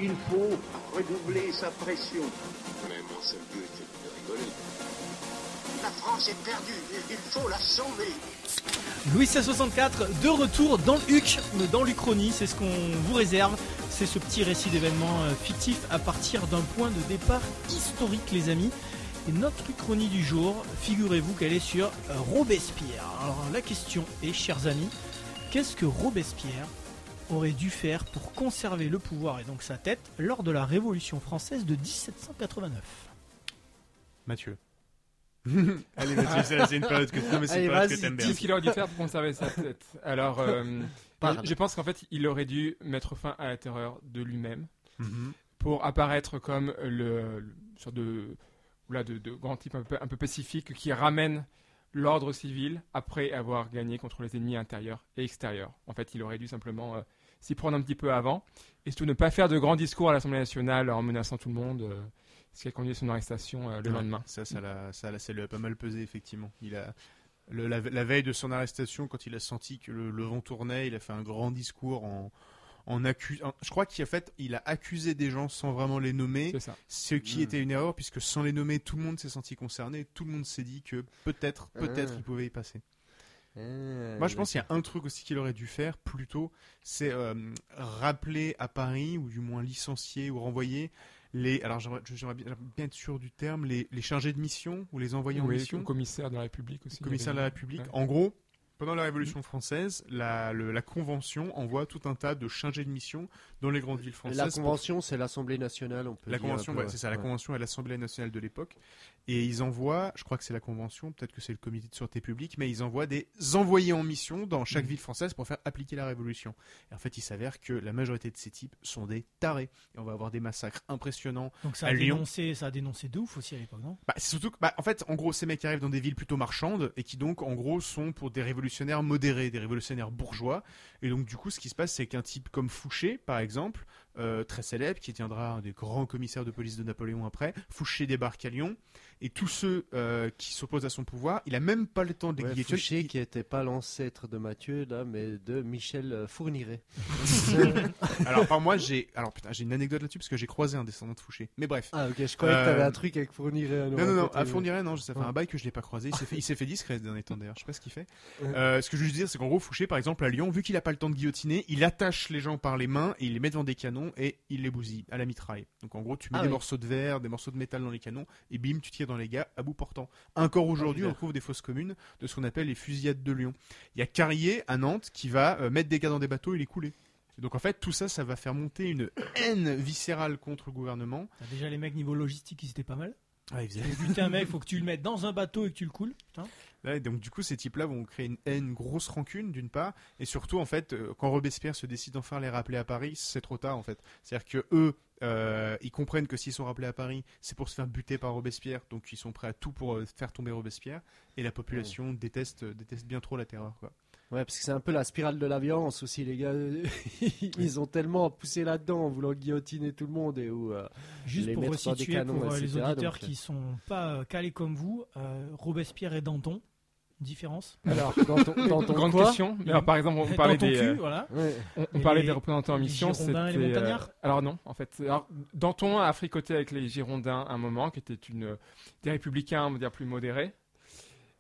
Il faut redoubler sa pression. Mais mon seul but est de rigoler. La France est perdue. Il faut la sauver. Louis 64 de retour dans le HUC, dans l'Uchronie, c'est ce qu'on vous réserve. C'est ce petit récit d'événements euh, fictifs à partir d'un point de départ historique, les amis. Et notre Uchronie du jour, figurez-vous qu'elle est sur Robespierre. Alors la question est, chers amis, qu'est-ce que Robespierre? Aurait dû faire pour conserver le pouvoir et donc sa tête lors de la Révolution française de 1789 Mathieu. Allez, Mathieu, c'est c'est une période que, non, mais c'est Allez, une période que vas-y, t'aimes bien. Qu'est-ce qu'il aurait dû faire pour conserver sa tête Alors, euh, je pense qu'en fait, il aurait dû mettre fin à la terreur de lui-même Mhm. pour apparaître comme le, le sorte de, oula, de, de grand type un peu, un peu pacifique qui ramène l'ordre civil après avoir gagné contre les ennemis intérieurs et extérieurs. En fait, il aurait dû simplement euh, s'y prendre un petit peu avant et surtout ne pas faire de grands discours à l'Assemblée nationale en menaçant tout le monde, euh, ce qui a conduit à son arrestation euh, le Ouais, lendemain. Ça, ça, l'a, ça, l'a- ça lui a pas mal pesé, effectivement. Il a, le- la, la veille de son arrestation, quand il a senti que le, le vent tournait, il a fait un grand discours en, en accusant. Je crois qu'il a fait, il a accusé des gens sans vraiment les nommer, C'est ça. ce qui Mm. était une erreur, puisque sans les nommer, tout le monde s'est senti concerné, tout le monde s'est dit que peut-être, peut-être, Ah. il pouvait y passer. Euh, Moi, je pense qu'il y a un truc aussi qu'il aurait dû faire, plutôt, c'est euh, rappeler à Paris, ou du moins licencier ou renvoyer les. Alors, j'aimerais, bien, être sûr du terme, les, les chargés de mission ou les envoyés en Oui, mission, commissaire de la République aussi. commissaire de la République. Ouais. En gros, pendant la Révolution française, la, le- la Convention envoie tout un tas de chargés de mission dans les grandes villes françaises. La pour- convention, c'est l'Assemblée nationale, on peut la dire convention, ouais, c'est ça, la ouais. convention est l'Assemblée nationale de l'époque, et ils envoient, je crois que c'est la convention, peut-être que c'est le comité de sûreté publique, mais ils envoient des envoyés en mission dans chaque Mhm. ville française pour faire appliquer la révolution. Et en fait, il s'avère que la majorité de ces types sont des tarés, et on va avoir des massacres impressionnants. Donc ça a, À Lyon. dénoncé, ça a dénoncé de ouf aussi à l'époque, non? Bah, c'est surtout que, bah, en fait, en gros, ces mecs arrivent dans des villes plutôt marchandes et qui donc, en gros, sont pour des révolutionnaires modérés, des révolutionnaires bourgeois. Et donc, du coup, ce qui se passe, c'est qu'un type comme Fouché, par exemple, euh, très célèbre, qui tiendra un des grands commissaires de police de Napoléon après, Fouché débarque à Lyon, et tous ceux euh, qui s'opposent à son pouvoir, il a même pas le temps de les Ouais, guillocher. Fouché qui n'était pas l'ancêtre de Mathieu, là, mais de Michel euh, Fourniret. Alors, par moi, j'ai, alors putain, j'ai une anecdote là-dessus parce que j'ai croisé un descendant de Fouché. Mais bref. ah, ok, je croyais que Euh, t'avais un truc avec Fourniret. Non, non, non, à Fourniret, non, ça fait Ouais. un bail que je l'ai pas croisé. Il s'est fait, il s'est fait discret ces derniers temps d'ailleurs, je sais pas ce qu'il fait. Euh, ce que je veux juste dire, c'est qu'en gros, Fouché, par exemple, à Lyon, vu qu'il a pas le temps de guillotiner, il attache les gens par les mains et il les met devant des canons et il les bousille à la mitraille. Donc en gros, tu mets Ah des oui. morceaux de verre, des morceaux de métal dans les canons et bim, tu tires dans les gars à bout portant. Encore aujourd'hui, putain. on trouve des fausses communes de ce qu'on appelle les fusillades de Lyon. Il y a Carrier à Nantes qui va euh, mettre des gars dans des bateaux et les couler. Donc en fait, tout ça, ça va faire monter une haine viscérale contre le gouvernement. T'as Déjà les mecs niveau logistique, ils étaient pas mal. Ah, ils faisaient- un mec, faut que tu le mettes dans un bateau et que tu le coules. Putain. Donc du coup, ces types-là vont créer une haine, grosse rancune d'une part, et surtout en fait, euh, quand Robespierre se décide enfin à les rappeler à Paris, c'est trop tard en fait. C'est-à-dire que eux, euh, ils comprennent que s'ils sont rappelés à Paris, c'est pour se faire buter par Robespierre, donc ils sont prêts à tout pour euh, faire tomber Robespierre, et la population déteste, déteste bien trop la terreur. Quoi. Ouais, parce que c'est un peu la spirale de la violence aussi, les gars. Ils ont tellement poussé là-dedans en voulant guillotiner tout le monde et où. euh, Juste Les pour resituer canons, pour euh, les auditeurs donc, qui sont pas euh, calés comme vous, euh, Robespierre et Danton, différence Alors, dans ton, dans ton Grande quoi question. Mais alors, par exemple, on parlait des, cul, euh, voilà. Ouais. on, parlait les- des représentants en les mission. Girondins et les c'était, euh, Montagnards alors non, en fait. Alors, Danton a fricoté avec les Girondins un moment, qui était une des républicains, on va dire plus modérés.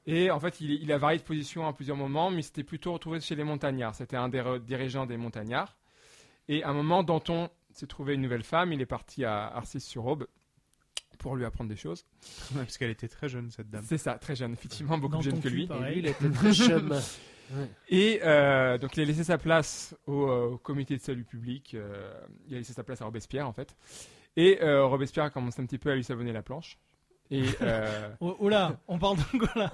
Et en fait, il, il a varié de position à plusieurs moments, mais il s'était plutôt retrouvé chez les Montagnards. C'était un des re- dirigeants des Montagnards. Et à un moment, Danton s'est trouvé une nouvelle femme. Il est parti à Arcis-sur-Aube pour lui apprendre des choses. Parce qu'elle était très jeune cette dame. C'est ça, très jeune, effectivement, beaucoup plus jeune que lui. pareil. Et lui, il était très chum. Et euh, donc il a laissé sa place au, euh, au comité de salut public. euh, il a laissé sa place à Robespierre en fait. Et euh, Robespierre a commencé un petit peu à lui savonner la planche. Et euh, Oh, oh là, on parle de quoi là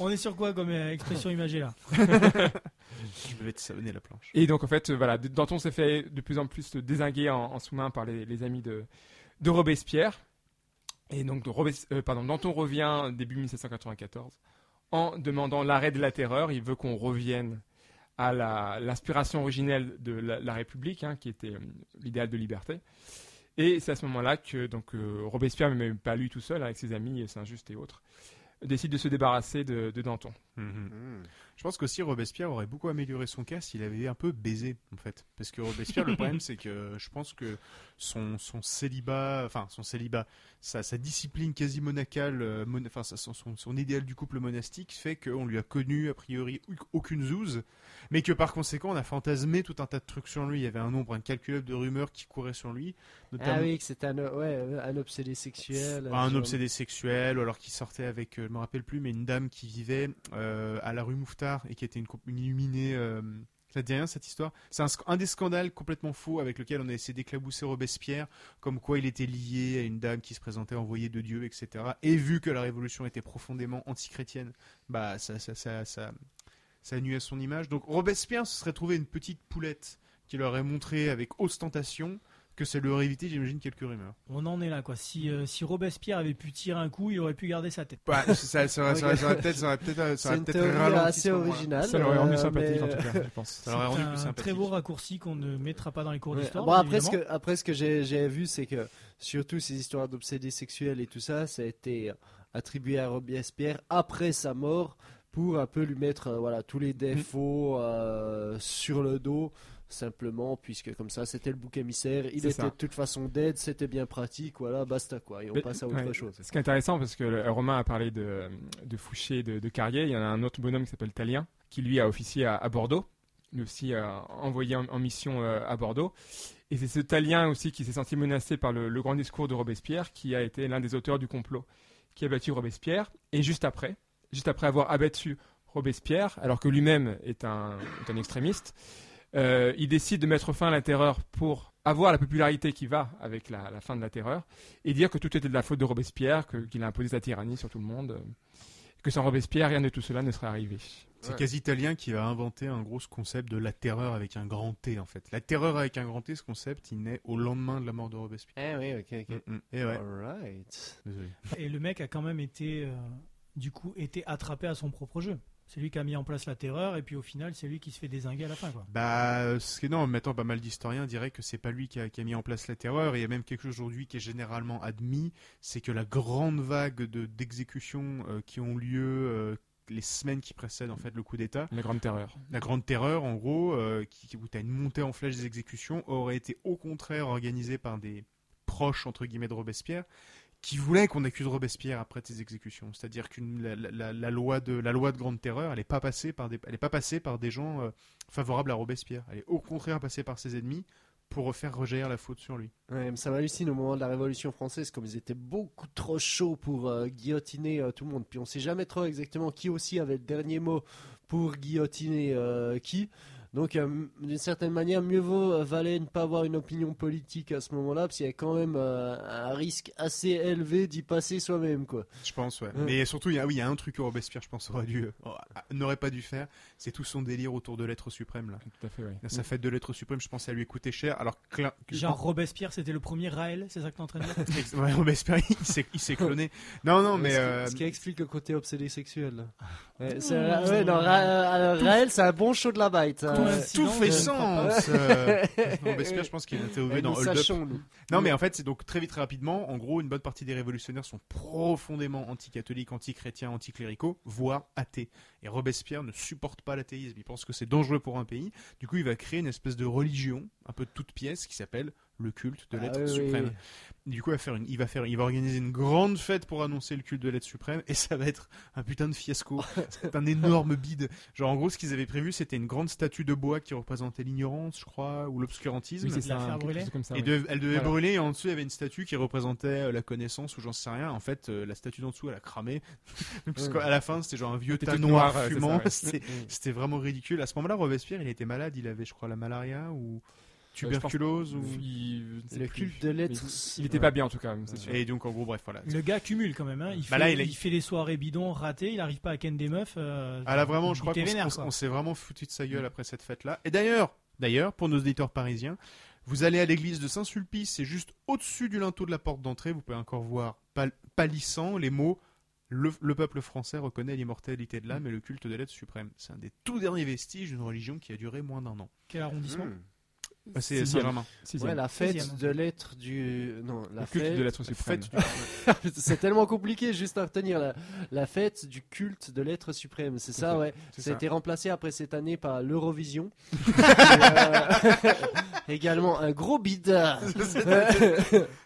On est sur quoi comme expression imagée là? Je vais te savonner la planche. Et donc en fait, voilà, Danton s'est fait de plus en plus désinguer en, en sous-main par les, les amis de, de Robespierre. Et donc de Robes- euh, pardon, Danton revient début 1794 en demandant l'arrêt de la terreur. Il veut qu'on revienne à la- l'inspiration originelle de la, la République, hein, qui était euh, l'idéal de liberté. Et c'est à ce moment-là que donc euh, Robespierre, mais même pas lui tout seul, avec ses amis Saint-Just et autres, décide de se débarrasser de, de Danton. Mhm. Je pense qu'aussi Robespierre aurait beaucoup amélioré son cas s'il avait un peu baisé, en fait. Parce que Robespierre, le problème, c'est que je pense que son, son célibat, enfin, son célibat, sa, sa discipline quasi monacale, euh, mon- enfin, son, son, son idéal du couple monastique fait qu'on lui a connu, a priori, aucune zouze, mais que par conséquent, on a fantasmé tout un tas de trucs sur lui. Il y avait un nombre incalculable de rumeurs qui couraient sur lui, notamment. Ah oui, que c'était un, ouais, un obsédé sexuel. un genre- obsédé sexuel, ou alors qui sortait avec, euh, je me rappelle plus, mais une dame qui vivait euh, à la rue Mouffetard et qui était une, une illuminée. euh, ça te dit rien cette histoire? C'est un, des scandales complètement faux avec lequel on a essayé d'éclabousser Robespierre, comme quoi il était lié à une dame qui se présentait envoyée de Dieu, etc. Et vu que la Révolution était profondément antichrétienne, bah ça, ça, ça, ça, ça nuit à son image. Donc Robespierre se serait trouvé une petite poulette qui leur aurait montré avec ostentation que ça lui aurait évité, j'imagine, quelques rumeurs. On en est là, quoi. Si, euh, si Robespierre avait pu tirer un coup, il aurait pu garder sa tête. Ouais, ça, ça, aurait- ça peut-être, ça aurait peut-être, ça aurait assez originale. Ça l'aurait rendu euh, sympathique mais- en tout cas, je pense. Ça l'aurait rendu un plus sympathique. très beau raccourci qu'on ne mettra pas dans les cours Ouais. d'histoire. Bon, après, ce que, après, ce que j'ai j'ai vu, c'est que surtout ces histoires d'obsédés sexuels et tout ça, ça a été attribué à Robespierre après sa mort pour un peu lui mettre euh, voilà, tous les défauts euh, sur le dos. Simplement, puisque comme ça, c'était le bouc émissaire, il était ça. de toute façon dead, c'était bien pratique, voilà, basta quoi, et on Mais- passe à autre ouais. chose. Ce qui est intéressant, parce que le- Romain a parlé de, de Fouché, de, de Carrier, il y en a un autre bonhomme qui s'appelle Talien, qui lui a officié à, à Bordeaux, lui aussi a envoyé en, en mission euh, à Bordeaux. Et c'est ce Talien aussi qui s'est senti menacé par le, le grand discours de Robespierre, qui a été l'un des auteurs du complot, qui a battu Robespierre. Et juste après, juste après avoir abattu Robespierre, alors que lui-même est un, est un extrémiste, euh, il décide de mettre fin à la terreur pour avoir la popularité qui va avec la, la fin de la terreur et dire que tout était de la faute de Robespierre, que- qu'il a imposé sa tyrannie sur tout le monde, euh, que sans Robespierre, rien de tout cela ne serait arrivé. C'est quasi italien qui va inventer un gros concept de la terreur avec un grand T en fait. La terreur avec un grand T, ce concept, il naît au lendemain de la mort de Robespierre. Eh oui, ok, ok. Mm, mm. Et ouais. Alright. Désolé. Et le mec a quand même été, euh, du coup, été attrapé à son propre jeu. C'est lui qui a mis en place la terreur, et puis au final, c'est lui qui se fait désinguer à la fin, quoi. Bah, ce qui est non, maintenant pas mal d'historiens diraient que c'est pas lui qui a, qui a mis en place la terreur. Et il y a même quelque chose aujourd'hui qui est généralement admis, c'est que la grande vague de d'exécutions euh, qui ont lieu euh, les semaines qui précèdent en fait le coup d'État, La grande terreur. la grande terreur en gros, euh, qui, où tu as une montée en flèche des exécutions, aurait été au contraire organisée par des proches entre guillemets de Robespierre qui voulaient qu'on accuse Robespierre après ces exécutions. C'est-à-dire que la, loi de la loi de grande terreur, elle n'est pas passée par des, pas passée par des gens euh, favorables à Robespierre. Elle est au contraire passée par ses ennemis pour faire rejaillir la faute sur lui. Ouais, mais ça m'hallucine au moment de la Révolution française, comme ils étaient beaucoup trop chauds pour euh, guillotiner euh, tout le monde. Puis on sait jamais trop exactement qui aussi avait le dernier mot pour guillotiner qui. Donc, euh, d'une certaine manière, mieux vaut euh, valait ne pas avoir une opinion politique à ce moment-là, parce qu'il y a quand même euh, un risque assez élevé d'y passer soi-même, quoi. Je pense, ouais. Ouais. Mais surtout, il y a, oui, il y a un truc que Robespierre, je pense, aurait dû, n'aurait pas dû faire, c'est tout son délire autour de l'être suprême là. Tout à fait, oui. Sa fête de l'être suprême, je pense, ça lui a coûté cher. Alors, Genre Robespierre, c'était le premier Raël, c'est ça que t'es en train de dire? Ouais, Robespierre, il s'est, cloné. Non, non, mais ce, qui, euh, ce qui explique le côté obsédé sexuel. Ouais, ouais, non, Ra- euh, Raël, c'est un bon show de la bite. hein. Tout fait sens. euh, Robespierre, je pense qu'il a été Ouais, dans Hold Up. sachons, nous. Non, mais en fait, c'est donc très vite, très rapidement. En gros, une bonne partie des révolutionnaires sont profondément anti-catholiques, anti-chrétiens, anti-cléricaux, voire athées. Et Robespierre ne supporte pas l'athéisme. Il pense que c'est dangereux pour un pays. Du coup, il va créer une espèce de religion, un peu de toute pièce, qui s'appelle le culte de Ah l'être oui, suprême. oui. Du coup, il va, faire une, il, va faire, il va organiser une grande fête pour annoncer le culte de l'être suprême, et ça va être un putain de fiasco. c'est un énorme bide. Genre, en gros, ce qu'ils avaient prévu, c'était une grande statue de bois qui représentait l'ignorance, je crois, ou l'obscurantisme. Oui, ça. comme ça, Et oui. de- elle devait Voilà. brûler et en dessous il y avait une statue qui représentait euh, la connaissance ou j'en sais rien. En fait, euh, la statue d'en dessous elle a cramé. Parce qu'à la fin c'était genre un vieux tas noir fumant. C'était c'était vraiment ridicule. À ce moment-là, Robespierre il était malade. Il avait, je crois, la malaria ou tuberculose ou. Il, Le plus. culte de l'être. Il était pas bien en tout cas, sûr. Et donc en gros, bref, voilà. Le gars cumule quand même, hein. il, Bah fait, là, il il, est- fait des soirées bidons ratées, il arrive pas à ken des meufs. euh, Ah là vraiment, je crois qu'on s'est vraiment foutu de sa gueule après cette fête-là. Et d'ailleurs, d'ailleurs, pour nos auditeurs parisiens, vous allez à l'église de Saint-Sulpice, c'est juste au-dessus du linteau de la porte d'entrée. Vous pouvez encore voir pal- pâlissant les mots. Le, le peuple français reconnaît l'immortalité de l'âme et le culte de l'être suprême. C'est un des tout derniers vestiges d'une religion qui a duré moins d'un an. Quel arrondissement? Hmm. Ah, c'est. Saint-Germain. Ouais, la fête Sixième. de l'être du. Non, la Le culte fête. de l'être suprême. Du- c'est tellement compliqué juste à retenir. La, la fête du culte de l'être suprême. C'est ça, ouais. c'est Ça a été remplacé après cette année par l'Eurovision. Euh, également un gros bide.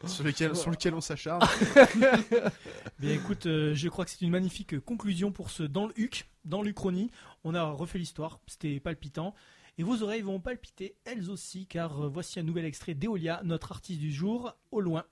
sur, lequel, sur lequel on s'acharne. Bien écoute, euh, je crois que c'est une magnifique conclusion pour ce Dans le HUC, dans l'Uchronie. On a refait l'histoire, c'était palpitant. Et vos oreilles vont palpiter elles aussi, car voici un nouvel extrait d'Eolia, notre artiste du jour, au loin.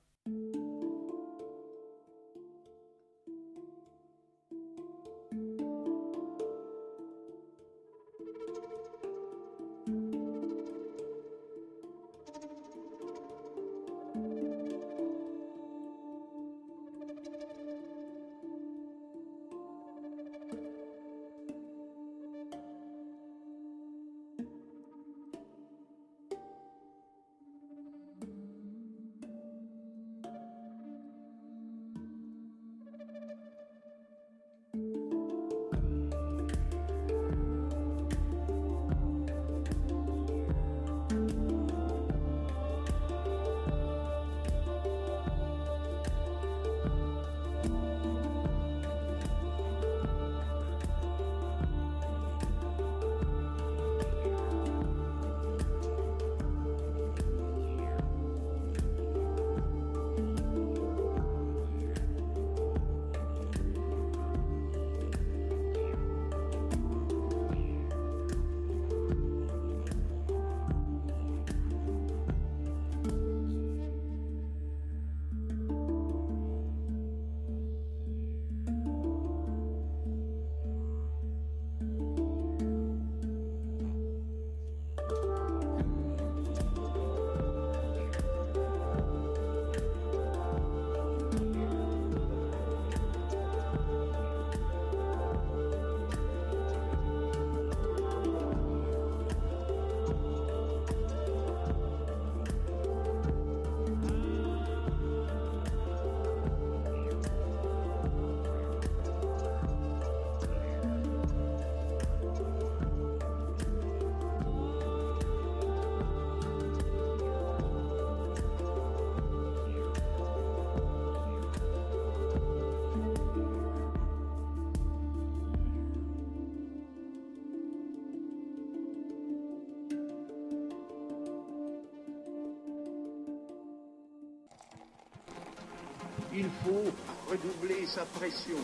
Il faut redoubler sa pression.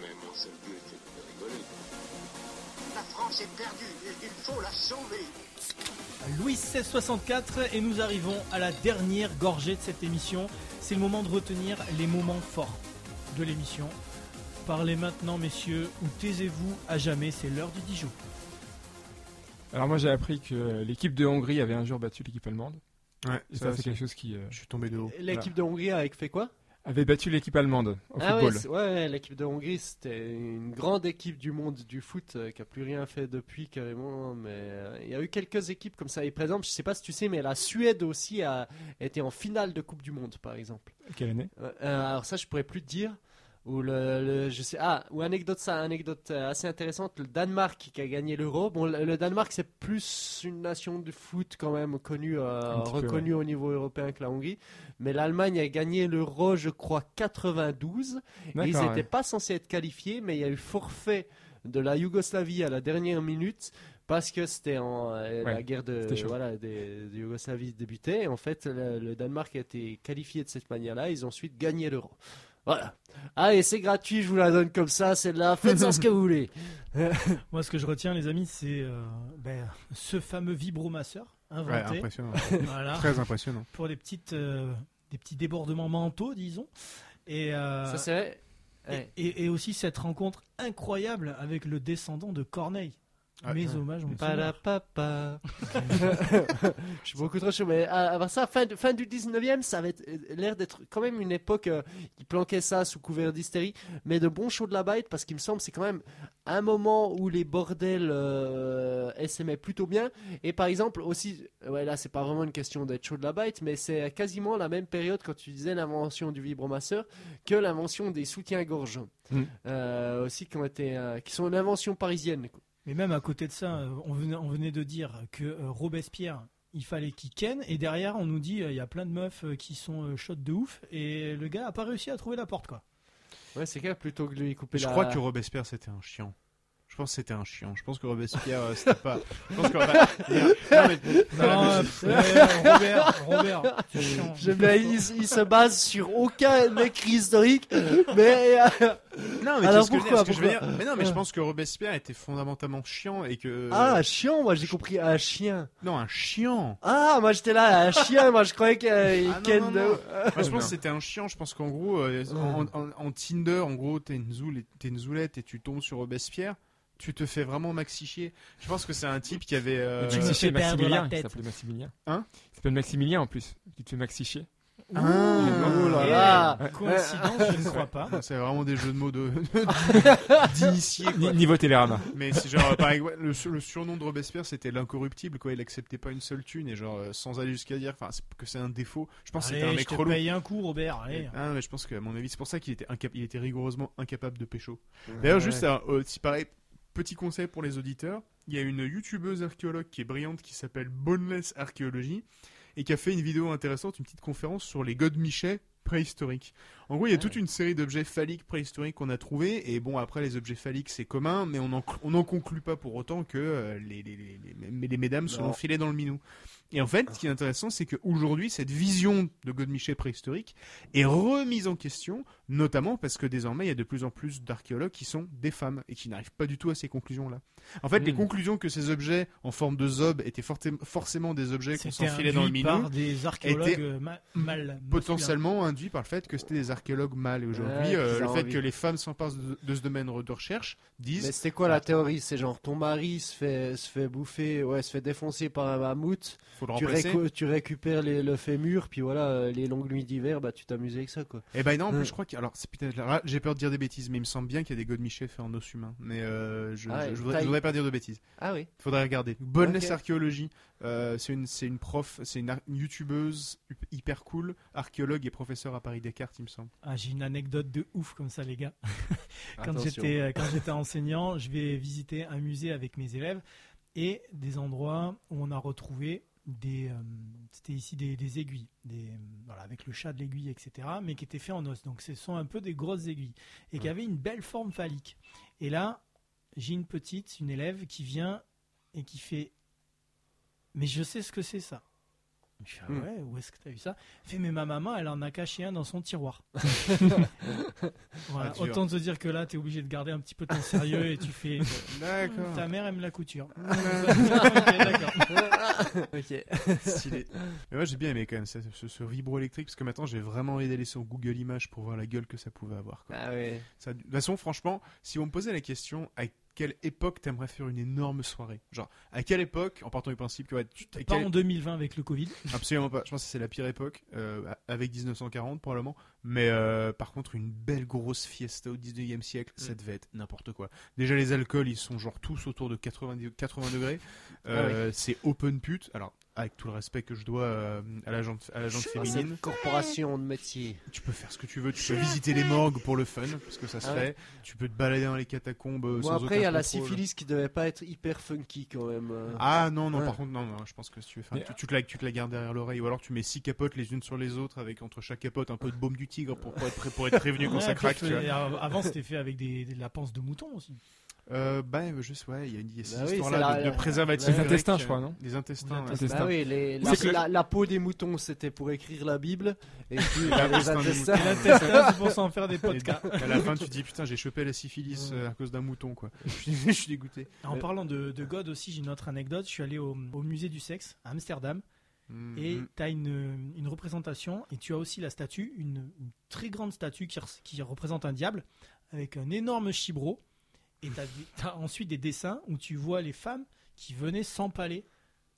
Mais mon seul but était de rigoler. La France est perdue. Il- Il faut la sauver. Louis 1664 et nous arrivons à la dernière gorgée de cette émission. C'est le moment de retenir les moments forts de l'émission. Parlez maintenant messieurs ou taisez-vous à jamais, c'est l'heure du Dijon. Alors moi j'ai appris que l'équipe de Hongrie avait un jour battu l'équipe allemande. Ouais, Et ça, ça, c'est quelque chose qui euh, Je suis tombé de haut. L'équipe de Hongrie a fait quoi? Avait battu l'équipe allemande au Ah football. ouais, ouais, l'équipe de Hongrie, c'était une grande équipe du monde du foot euh, qui a plus rien fait depuis carrément. Mais euh, il y a eu quelques équipes comme ça. Et par exemple, je sais pas si tu sais, mais la Suède aussi a été en finale de Coupe du Monde, par exemple. Quelle année? Euh, euh, alors ça, je pourrais plus te dire. Ou le, le- je sais ah ou anecdote ça anecdote euh, assez intéressante le Danemark qui a gagné l'euro. Bon le, le Danemark c'est plus une nation de foot quand même connue euh, peu, reconnue au niveau européen que la Hongrie. Mais l'Allemagne a gagné l'euro je crois 92 et ils n'étaient ouais. pas censés être qualifiés mais il y a eu forfait de la Yougoslavie à la dernière minute parce que c'était en euh, la guerre de voilà des, de Yougoslavie débutait et en fait le, le Danemark a été qualifié de cette manière-là. Ils ont ensuite gagné l'euro voilà allez c'est gratuit je vous la donne comme ça celle-là faites-en ce que vous voulez Moi ce que je retiens les amis c'est euh, ben, ce fameux vibromasseur Ouais, inventé impressionnant. voilà, Très impressionnant. pour des, petites, euh, des petits débordements mentaux disons. Et, euh, ça c'est vrai et, Ouais. et- et aussi cette rencontre incroyable avec le descendant de Corneille. Ouais. Mes hommages, mon Palapapa. Je suis beaucoup trop chaud, mais à, à part ça, fin, du 19e, ça avait euh, l'air d'être quand même une époque euh, qui planquait ça sous couvert d'hystérie, mais de bon show de la bite, parce qu'il me semble c'est quand même un moment où les bordels euh, s'aimaient plutôt bien. Et par exemple, aussi, ouais, là c'est pas vraiment une question d'être chaud de la bite, mais c'est quasiment la même période quand tu disais l'invention du vibromasseur que l'invention des soutiens-gorge. Mm. Euh, aussi qui ont été euh, qui sont une invention parisienne quoi. Mais même à côté de ça, euh, on venait, on venait de dire que euh, Robespierre il fallait qu'il ken et derrière on nous dit euh, il y a plein de meufs qui sont euh, shot de ouf et le gars a pas réussi à trouver la porte quoi. Ouais, c'est clair, plutôt que de lui couper Je la... crois que Robespierre c'était un chiant. Je pense que c'était un chiant. Je pense que Robespierre euh, c'était pas. Je pense que. bah, non, mais- Non, euh, euh, Robert, Robert, c'est chiant. J'aime bien, il, il se base sur aucun écrit historique, mais euh, Non, mais Alors tu pourquoi, ce que je veux pourquoi dire- Mais non, mais je pense que Robespierre était fondamentalement chiant et que. ah chiant, moi j'ai compris un chien. Non, un chiant. Ah, moi j'étais là, un chien, moi je croyais qu'il Ah, ken non, de- non. Moi, je pense que c'était un chiant. Je pense qu'en gros, euh, en, en- en Tinder, en gros, t'es une, zoule, t'es une zoulette et tu tombes sur Robespierre. Tu te fais vraiment maxi chier. Je pense que c'est un type qui avait. euh, Tu me Maxi Maximilien, il s'appelait Maximilien. Hein Il s'appelle Maximilien en plus. Tu te fais maxi chier. Ah. Oh là Et, là. Coïncidence, je ne crois pas. C'est vraiment des jeux de mots de. Ni- Niveau Télérama. Mais c'est genre, par exemple, le, sur- le surnom de Robespierre, c'était l'incorruptible, quoi. Il acceptait pas une seule thune et genre, euh, sans aller jusqu'à dire, enfin, que c'est un défaut. Je pense que c'était un je mec te relou. paye un coup Robert, allez. Ah, mais je pense qu'à mon avis, c'est pour ça qu'il était, incap- il était rigoureusement incapable de pécho. D'ailleurs, juste, un, euh, si pareil, petit conseil pour les auditeurs, il y a une youtubeuse archéologue qui est brillante qui s'appelle Boneless Archéologie et qui a fait une vidéo intéressante, une petite conférence sur les godemichets préhistoriques. En gros, il y a Ah. toute une série d'objets phalliques préhistoriques qu'on a trouvés et bon, après les objets phalliques c'est commun, mais on n'en on n'en conclut pas pour autant que euh, les, les, les, les, les- les mesdames Non. l'ont filé dans le minou. Et en fait, ce qui est intéressant, c'est qu'aujourd'hui, cette vision de godemichet préhistorique est remise en question, notamment parce que désormais, il y a de plus en plus d'archéologues qui sont des femmes et qui n'arrivent pas du tout à ces conclusions-là. En fait, les Mm. conclusions que ces objets en forme de zob étaient forcément des objets qu'on s'enfilait dans le minou, par des archéologues ma- mal potentiellement induit par le fait que c'était des archéologues mâles. Et aujourd'hui, Ouais, euh, le fait envie. que les femmes s'emparent de, de ce domaine de recherche disent Mais c'était quoi la théorie? C'est genre ton mari se fait, se fait bouffer, ouais, se fait défoncer par un mammouth, faut le tu, récu- tu récupères les- le fémur, puis voilà, les longues nuits d'hiver, bah tu t'amuses avec ça quoi. Eh ben non, en plus, Ouais. je crois que alors c'est peut-être là, j'ai peur de dire des bêtises, mais il me semble bien qu'il y a des godemichets faits en os humain. Mais euh, je, Ah je, je voudrais, voudrais pas dire de bêtises. Ah oui. Faudrait regarder. Boneless Ok. archéologie. euh, c'est une c'est une prof, c'est une, youtubeuse hyper cool, archéologue et professeur à Paris Descartes, il me semble. Ah, j'ai une anecdote de ouf comme ça, les gars. quand j'étais euh, quand j'étais enseignant, je vais visiter un musée avec mes élèves et des endroits où on a retrouvé des euh, c'était ici des, des aiguilles, des euh, voilà avec le chat de l'aiguille, etc. Mais qui étaient faits en os. Donc ce sont un peu des grosses aiguilles et qui avaient une belle forme phallique. Et là, j'ai une petite, une élève qui vient et qui fait mais je sais ce que c'est ça. Je fais, ah Hmm. ouais, où est-ce que tu as vu ça? Fait, mais ma maman, elle en a caché un dans son tiroir. Voilà, Ah, dur. autant te dire que là, tu es obligé de garder un petit peu ton sérieux et tu fais. D'accord. Ta mère aime la couture. Ok, d'accord. Ok. Stylé. Mais moi j'ai bien aimé quand même ça, ce, ce vibro-électrique parce que maintenant j'ai vraiment envie d'aller sur Google Images pour voir la gueule que ça pouvait avoir. quoi. Ah ouais. Ça- de toute façon, franchement, si on me posait la question à quelle époque t'aimerais faire une énorme soirée? Genre, à quelle époque, en partant du principe que ouais, tu- Pas quelle- en 2020 avec le Covid. Absolument pas. Je pense que c'est la pire époque, euh, avec 1940 probablement. Mais euh, par contre, une belle grosse fiesta au 19e siècle, ça devait être n'importe quoi. Déjà, les alcools, ils sont genre tous autour de 90, 80 degrés. Euh, C'est open pute. Alors, avec tout le respect que je dois euh, à la gente, à la gente féminine, Cette corporation de métier. tu peux faire ce que tu veux. Tu peux visiter les morgues pour le fun, parce que ça se Ah ouais. fait. Tu peux te balader dans les catacombes euh, Bon sans après il y a la syphilis qui devait pas être hyper funky quand même. euh. Ah non, non, Ouais. par contre, non, non, je pense que si tu veux faire, tu, tu te la, tu te la gardes derrière l'oreille, ou alors tu mets six capotes les unes sur les autres, avec entre chaque capote un peu de baume du tigre pour, pour être, pré- pour être prévenu quand Ouais, ça après, craque. tu vois. Avant, c'était fait avec des, de la panse de mouton aussi. Euh, bah, juste, ouais, il y a, y a cette Bah oui, histoire-là de, de préservatifs. Les intestins, euh, je crois, non Les intestins, ouais. intestins. Bah oui, les- C'est la, que- la- la peau des moutons c'était pour écrire la Bible et puis La les intestins. c'est pour s'en faire des Et podcasts. à la fin, tu te dis, putain, j'ai chopé la syphilis euh, à cause d'un mouton, quoi. Je suis- dégoûté. En parlant de, de God aussi, j'ai une autre anecdote. Je suis allé au, au musée du sexe à Amsterdam et Mhm. tu as une, une représentation et tu as aussi la statue, une, une très grande statue qui représente un diable avec un énorme chibro. Et tu as, ensuite des dessins où tu vois les femmes qui venaient s'empaler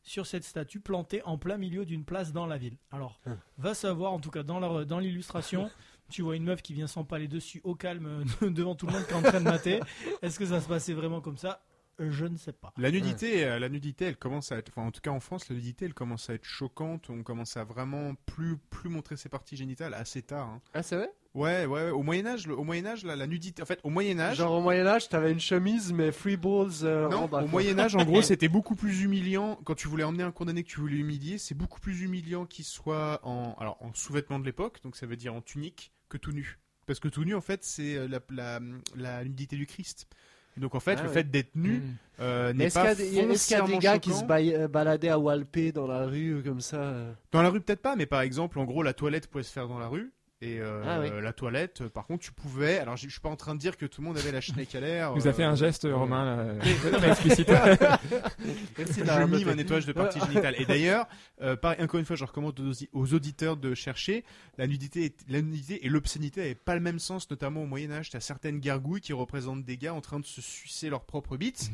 sur cette statue plantée en plein milieu d'une place dans la ville. Alors, Hum. va savoir, en tout cas dans leur- dans l'illustration, tu vois une meuf qui vient s'empaler dessus au calme devant tout le monde qui est en train de mater. Est-ce que ça se passait vraiment comme ça? Je ne sais pas. La nudité, euh, la nudité, elle commence à être, enfin, en tout cas en France, la nudité, elle commence à être choquante. On commence à vraiment plus, plus montrer ses parties génitales assez tard. hein. Ah c'est vrai? Ouais, ouais, au Moyen Âge, le- au Moyen Âge, la, la nudité. En fait, au Moyen Âge. Genre au Moyen-Âge, t'avais une chemise, mais free balls euh, Non, en au Moyen Âge, en gros, c'était beaucoup plus humiliant quand tu voulais emmener un condamné que tu voulais humilier. C'est beaucoup plus humiliant qu'il soit en, alors, en sous-vêtements de l'époque, donc ça veut dire en tunique, que tout nu. Parce que tout nu, en fait, c'est euh, la, la, la nudité du Christ. Donc en fait, Ah le ouais. fait d'être nu Mm. euh, n'est Est-ce qu'il y, pas est-ce qu'il y a des gars qui se ba- baladaient à Walpé dans la rue comme ça Dans la rue peut-être pas, mais par exemple, en gros, la toilette pouvait se faire dans la rue. Et euh, Ah oui. la toilette, euh, par contre, tu pouvais. Alors, je suis pas en train de dire que tout le monde avait la schneck à l'air. Vous avez fait euh, un geste, euh, Romain, là, non, très explicite. Merci Je mime un nettoyage de parties génitales. Et d'ailleurs, euh, pareil, encore une fois, je recommande aux, aux auditeurs de chercher. La nudité, est- la nudité et l'obscénité n'avaient pas le même sens, notamment au Moyen Âge. T'as certaines gargouilles qui représentent des gars en train de se sucer leur propre bite.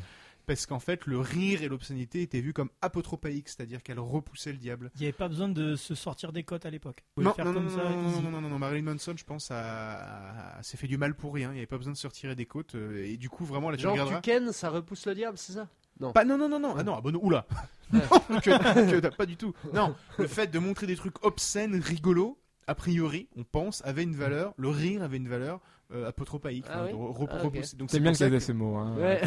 Parce qu'en fait, le rire et l'obscénité étaient vus comme apotropaïques, c'est-à-dire qu'elles repoussaient le diable. Il n'y avait pas besoin de se sortir des côtes à l'époque. Non, non, non, non, non, non, non, non, non, Marilyn Manson, je pense, s'est fait du mal pour rien. Il n'y avait pas besoin de se retirer des côtes. euh, Et du coup, vraiment, tu Genre regarderas. tu ken, ça repousse le diable, c'est ça? Pas, non, non, non, non, ah non, ah bon, oula. Ouais. Non, que, que- pas du tout. Non, le fait de montrer des trucs obscènes, rigolos, a priori, on pense, avait une valeur, le rire avait une valeur euh, apotropaïque. Ah oui Ah. Donc C'est bien pour ça que ce mot, hein. Ouais.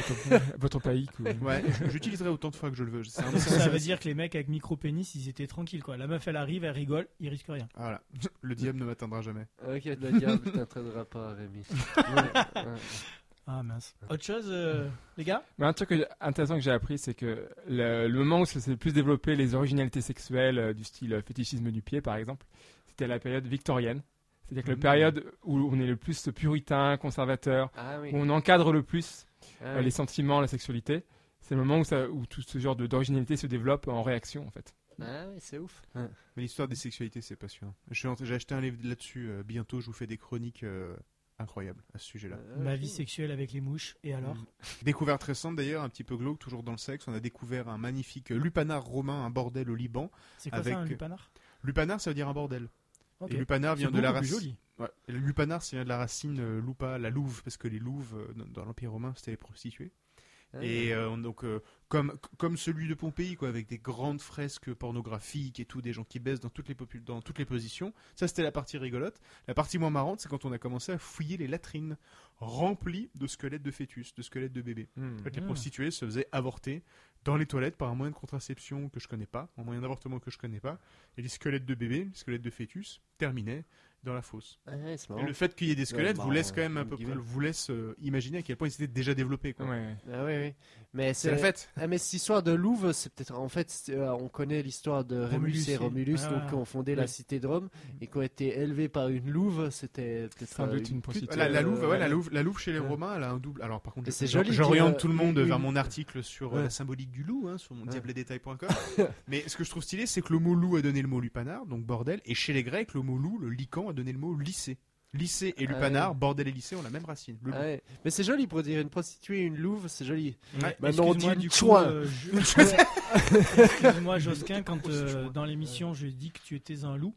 Votre païque. ou- Ouais, j'utiliserai autant de fois que je le veux. Un- ça veut dire que les mecs avec micro-pénis, ils étaient tranquilles quoi. La meuf elle arrive, elle rigole, ils risquent rien. Voilà, le diable ne m'atteindra jamais. Ok, le diable t'entraînera pas, Rémi. Ouais, ouais. Ah mince. Autre chose, euh, les gars? Mais un truc que- intéressant que j'ai appris, c'est que le, le moment où ça s'est le plus développé les originalités sexuelles euh, du style euh, fétichisme du pied, par exemple, c'était la période victorienne. C'est-à-dire que la Mhm. période où on est le plus puritain, conservateur, Ah oui. où on encadre le plus Ah euh, oui. les sentiments, la sexualité, c'est le moment où, ça, où tout ce genre de- d'originalité se développe en réaction, en fait. Ah oui, c'est ouf. Mais l'histoire des sexualités, c'est passionnant. J'ai acheté un livre là-dessus. euh, bientôt, je vous fais des chroniques euh, incroyables à ce sujet-là. Ah, Ma vie sexuelle avec les mouches, et alors? Découverte récente d'ailleurs, un petit peu glauque, toujours dans le sexe. On a découvert un magnifique lupanar romain, un bordel au Liban. C'est quoi Avec- ça un lupanar? Lupanar, ça veut dire un bordel. Ok. Et lupanar C'est vient de la racine. Ouais. Lupanar, vient de la racine euh, lupa, la louve, parce que les louves euh, dans- l'Empire romain, c'était les prostituées. Ah, Et euh, donc, euh, comme, comme celui de Pompéi, quoi, avec des grandes fresques pornographiques et tout, des gens qui baissent dans toutes les, popu- dans toutes les positions. Ça, c'était la partie rigolote. La partie moins marrante, c'est quand on a commencé à fouiller les latrines remplies de squelettes de fœtus, de squelettes de bébés. En fait, les Ah. prostituées se faisaient avorter dans les toilettes par un moyen de contraception que je connais pas, un moyen d'avortement que je connais pas. Et les squelettes de bébés, les squelettes de fœtus, terminaient dans la fosse. Ah ouais, Et le fait qu'il y ait des squelettes Ouais, vous laisse quand même un peu guillemets. vous laisse euh, imaginer à quel point ils étaient déjà développés. Quoi. Ouais. Ah oui, oui. Mais C'est la fête. Ah, mais cette histoire de Louve, c'est peut-être en fait, euh, on connaît l'histoire de Rémus Romulus et Romulus, Ah. donc qui ont fondé la cité de Rome et qui ont été élevés par une louve. C'était peut-être euh, doute une prostituée. La, la euh, louve, ouais, ouais. la louve, la louve chez les Ouais. Romains, elle a un double. Alors par contre, J'oriente tout le monde une- vers mon article sur euh, la symbolique du loup, hein, sur mon Ouais. diabledetail.com. Mais ce que je trouve stylé, c'est que le mot loup a donné le mot lupanar, donc bordel, et chez les Grecs, le mot loup, le lycan, a donné le mot lycée. Lycée et Ah lupanar, ouais. bordel et lycée ont la même racine. Le. Ah ouais. Mais c'est joli pour dire une prostituée, une louve, c'est joli. Ouais. Maintenant, on dit du coup, chouin. euh, je- Excuse-moi, Josquin, quand euh, dans l'émission je dis que tu étais un loup,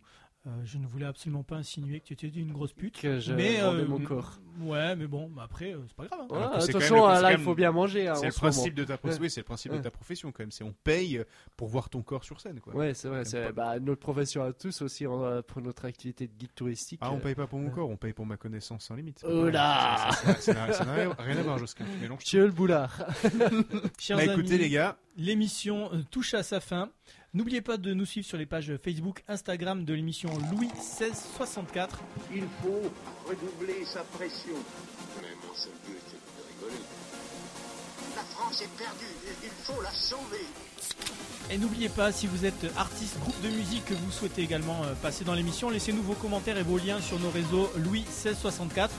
je ne voulais absolument pas insinuer que tu étais une grosse pute. Que je mais euh, mon corps. Ouais, mais bon, bah après, euh, c'est pas grave. hein. Même attention, hein, là, il faut bien manger. hein, C'est le ce principe de ta Ouais. profession, oui, c'est le principe de Ouais. ta profession quand même. C'est on paye pour voir ton corps sur scène, quoi. Ouais, c'est vrai. C'est bah, notre profession à tous aussi euh, pour notre activité de guide touristique. Ah, on euh, paye pas pour mon corps, on paye pour ma connaissance sans limite. Oh là Ça- n'a- rien à voir, Josquin. Monsieur le boulard. Chers Bah écoutez, amis, les gars, L'émission euh, touche à sa fin. N'oubliez pas de nous suivre sur les pages Facebook, Instagram de l'émission Louis 1664. Il faut redoubler sa pression. Mais mon seul but est de rigoler. La France est perdue. Il faut la sauver. Et n'oubliez pas, si vous êtes artiste, groupe de musique, que vous souhaitez également euh, passer dans l'émission, laissez-nous vos commentaires et vos liens sur nos réseaux Louis 1664.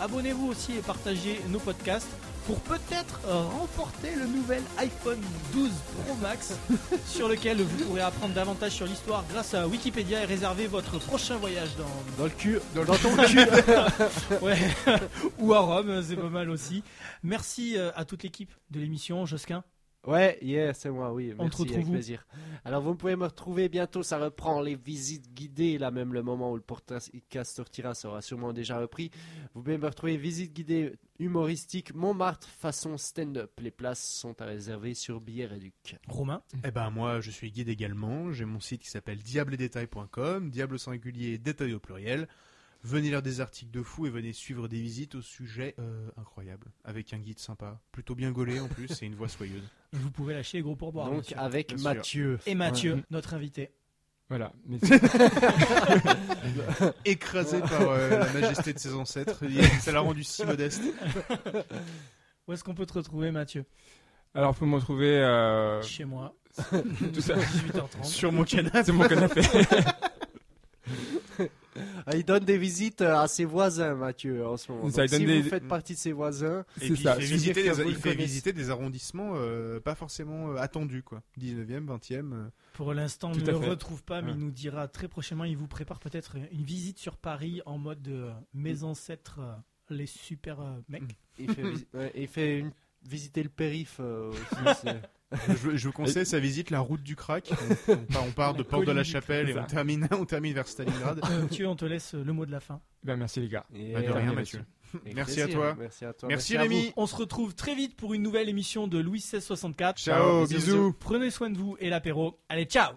Abonnez-vous aussi et partagez nos podcasts pour peut-être euh, remporter le nouvel iPhone 12 Pro Max sur lequel vous pourrez apprendre davantage sur l'histoire grâce à Wikipédia et réserver votre prochain voyage dans, Dans le cul. dans, ton cul. Ouais. ou à Rome, c'est pas mal aussi. Merci euh, à toute l'équipe de l'émission, Josquin. Ouais, yeah, c'est moi, oui. On te Merci, retrouve avec plaisir. Alors, vous pouvez me retrouver bientôt. Ça reprend les visites guidées. Là, même le moment où le podcast sortira sera sûrement déjà repris. Vous pouvez me retrouver visite guidée humoristique Montmartre façon stand-up. Les places sont à réserver sur Billet Réduc. Romain. Eh ben moi je suis guide également, j'ai mon site qui s'appelle diabledetail.com, diable au singulier, détail au pluriel. Venez lire des articles de fou et venez suivre des visites au sujet euh, incroyable, avec un guide sympa, plutôt bien gaulé en plus et une voix soyeuse. Et vous pouvez lâcher les gros pourboires. Donc monsieur. avec Bien sûr. Mathieu. Et Mathieu, Ouais. notre invité. Voilà. Mais Écrasé par euh, la majesté de ses ancêtres, ça l'a rendu si modeste. Où est-ce qu'on peut te retrouver, Mathieu? Alors, vous pouvez me retrouver euh, Chez moi. tout ça 18h30. Sur mon canapé. sur mon canapé. Ah, il donne des visites euh, à ses voisins, Mathieu, en ce moment. Donc, si des- vous faites partie de ses voisins, Et C'est puis ça. il fait, visiter des, il fait visiter arrondissements euh, pas forcément euh, attendus, quoi. 19e, 20e. euh. Pour l'instant, on ne le fait. retrouve pas, mais Ouais. il nous dira très prochainement. Il vous prépare peut-être une visite sur Paris en mode euh, mes ancêtres, euh, les super euh, mecs. il fait, visi- ouais, il fait une- visiter le périph. euh, aussi, c'est- Je, je vous conseille sa visite, la route du crack. On, on part, on part de Porte de la Chapelle et on ça. termine, on termine vers Stalingrad. Euh, Mathieu, on te laisse le mot de la fin. ben, merci les gars. Et- Bah, de rien, Mathieu. Merci à toi. Merci à toi. Merci. Rémi. On se retrouve très vite pour une nouvelle émission de Louis 1664. Ciao, bisous, bisous. Prenez soin de vous et l'apéro. Allez, ciao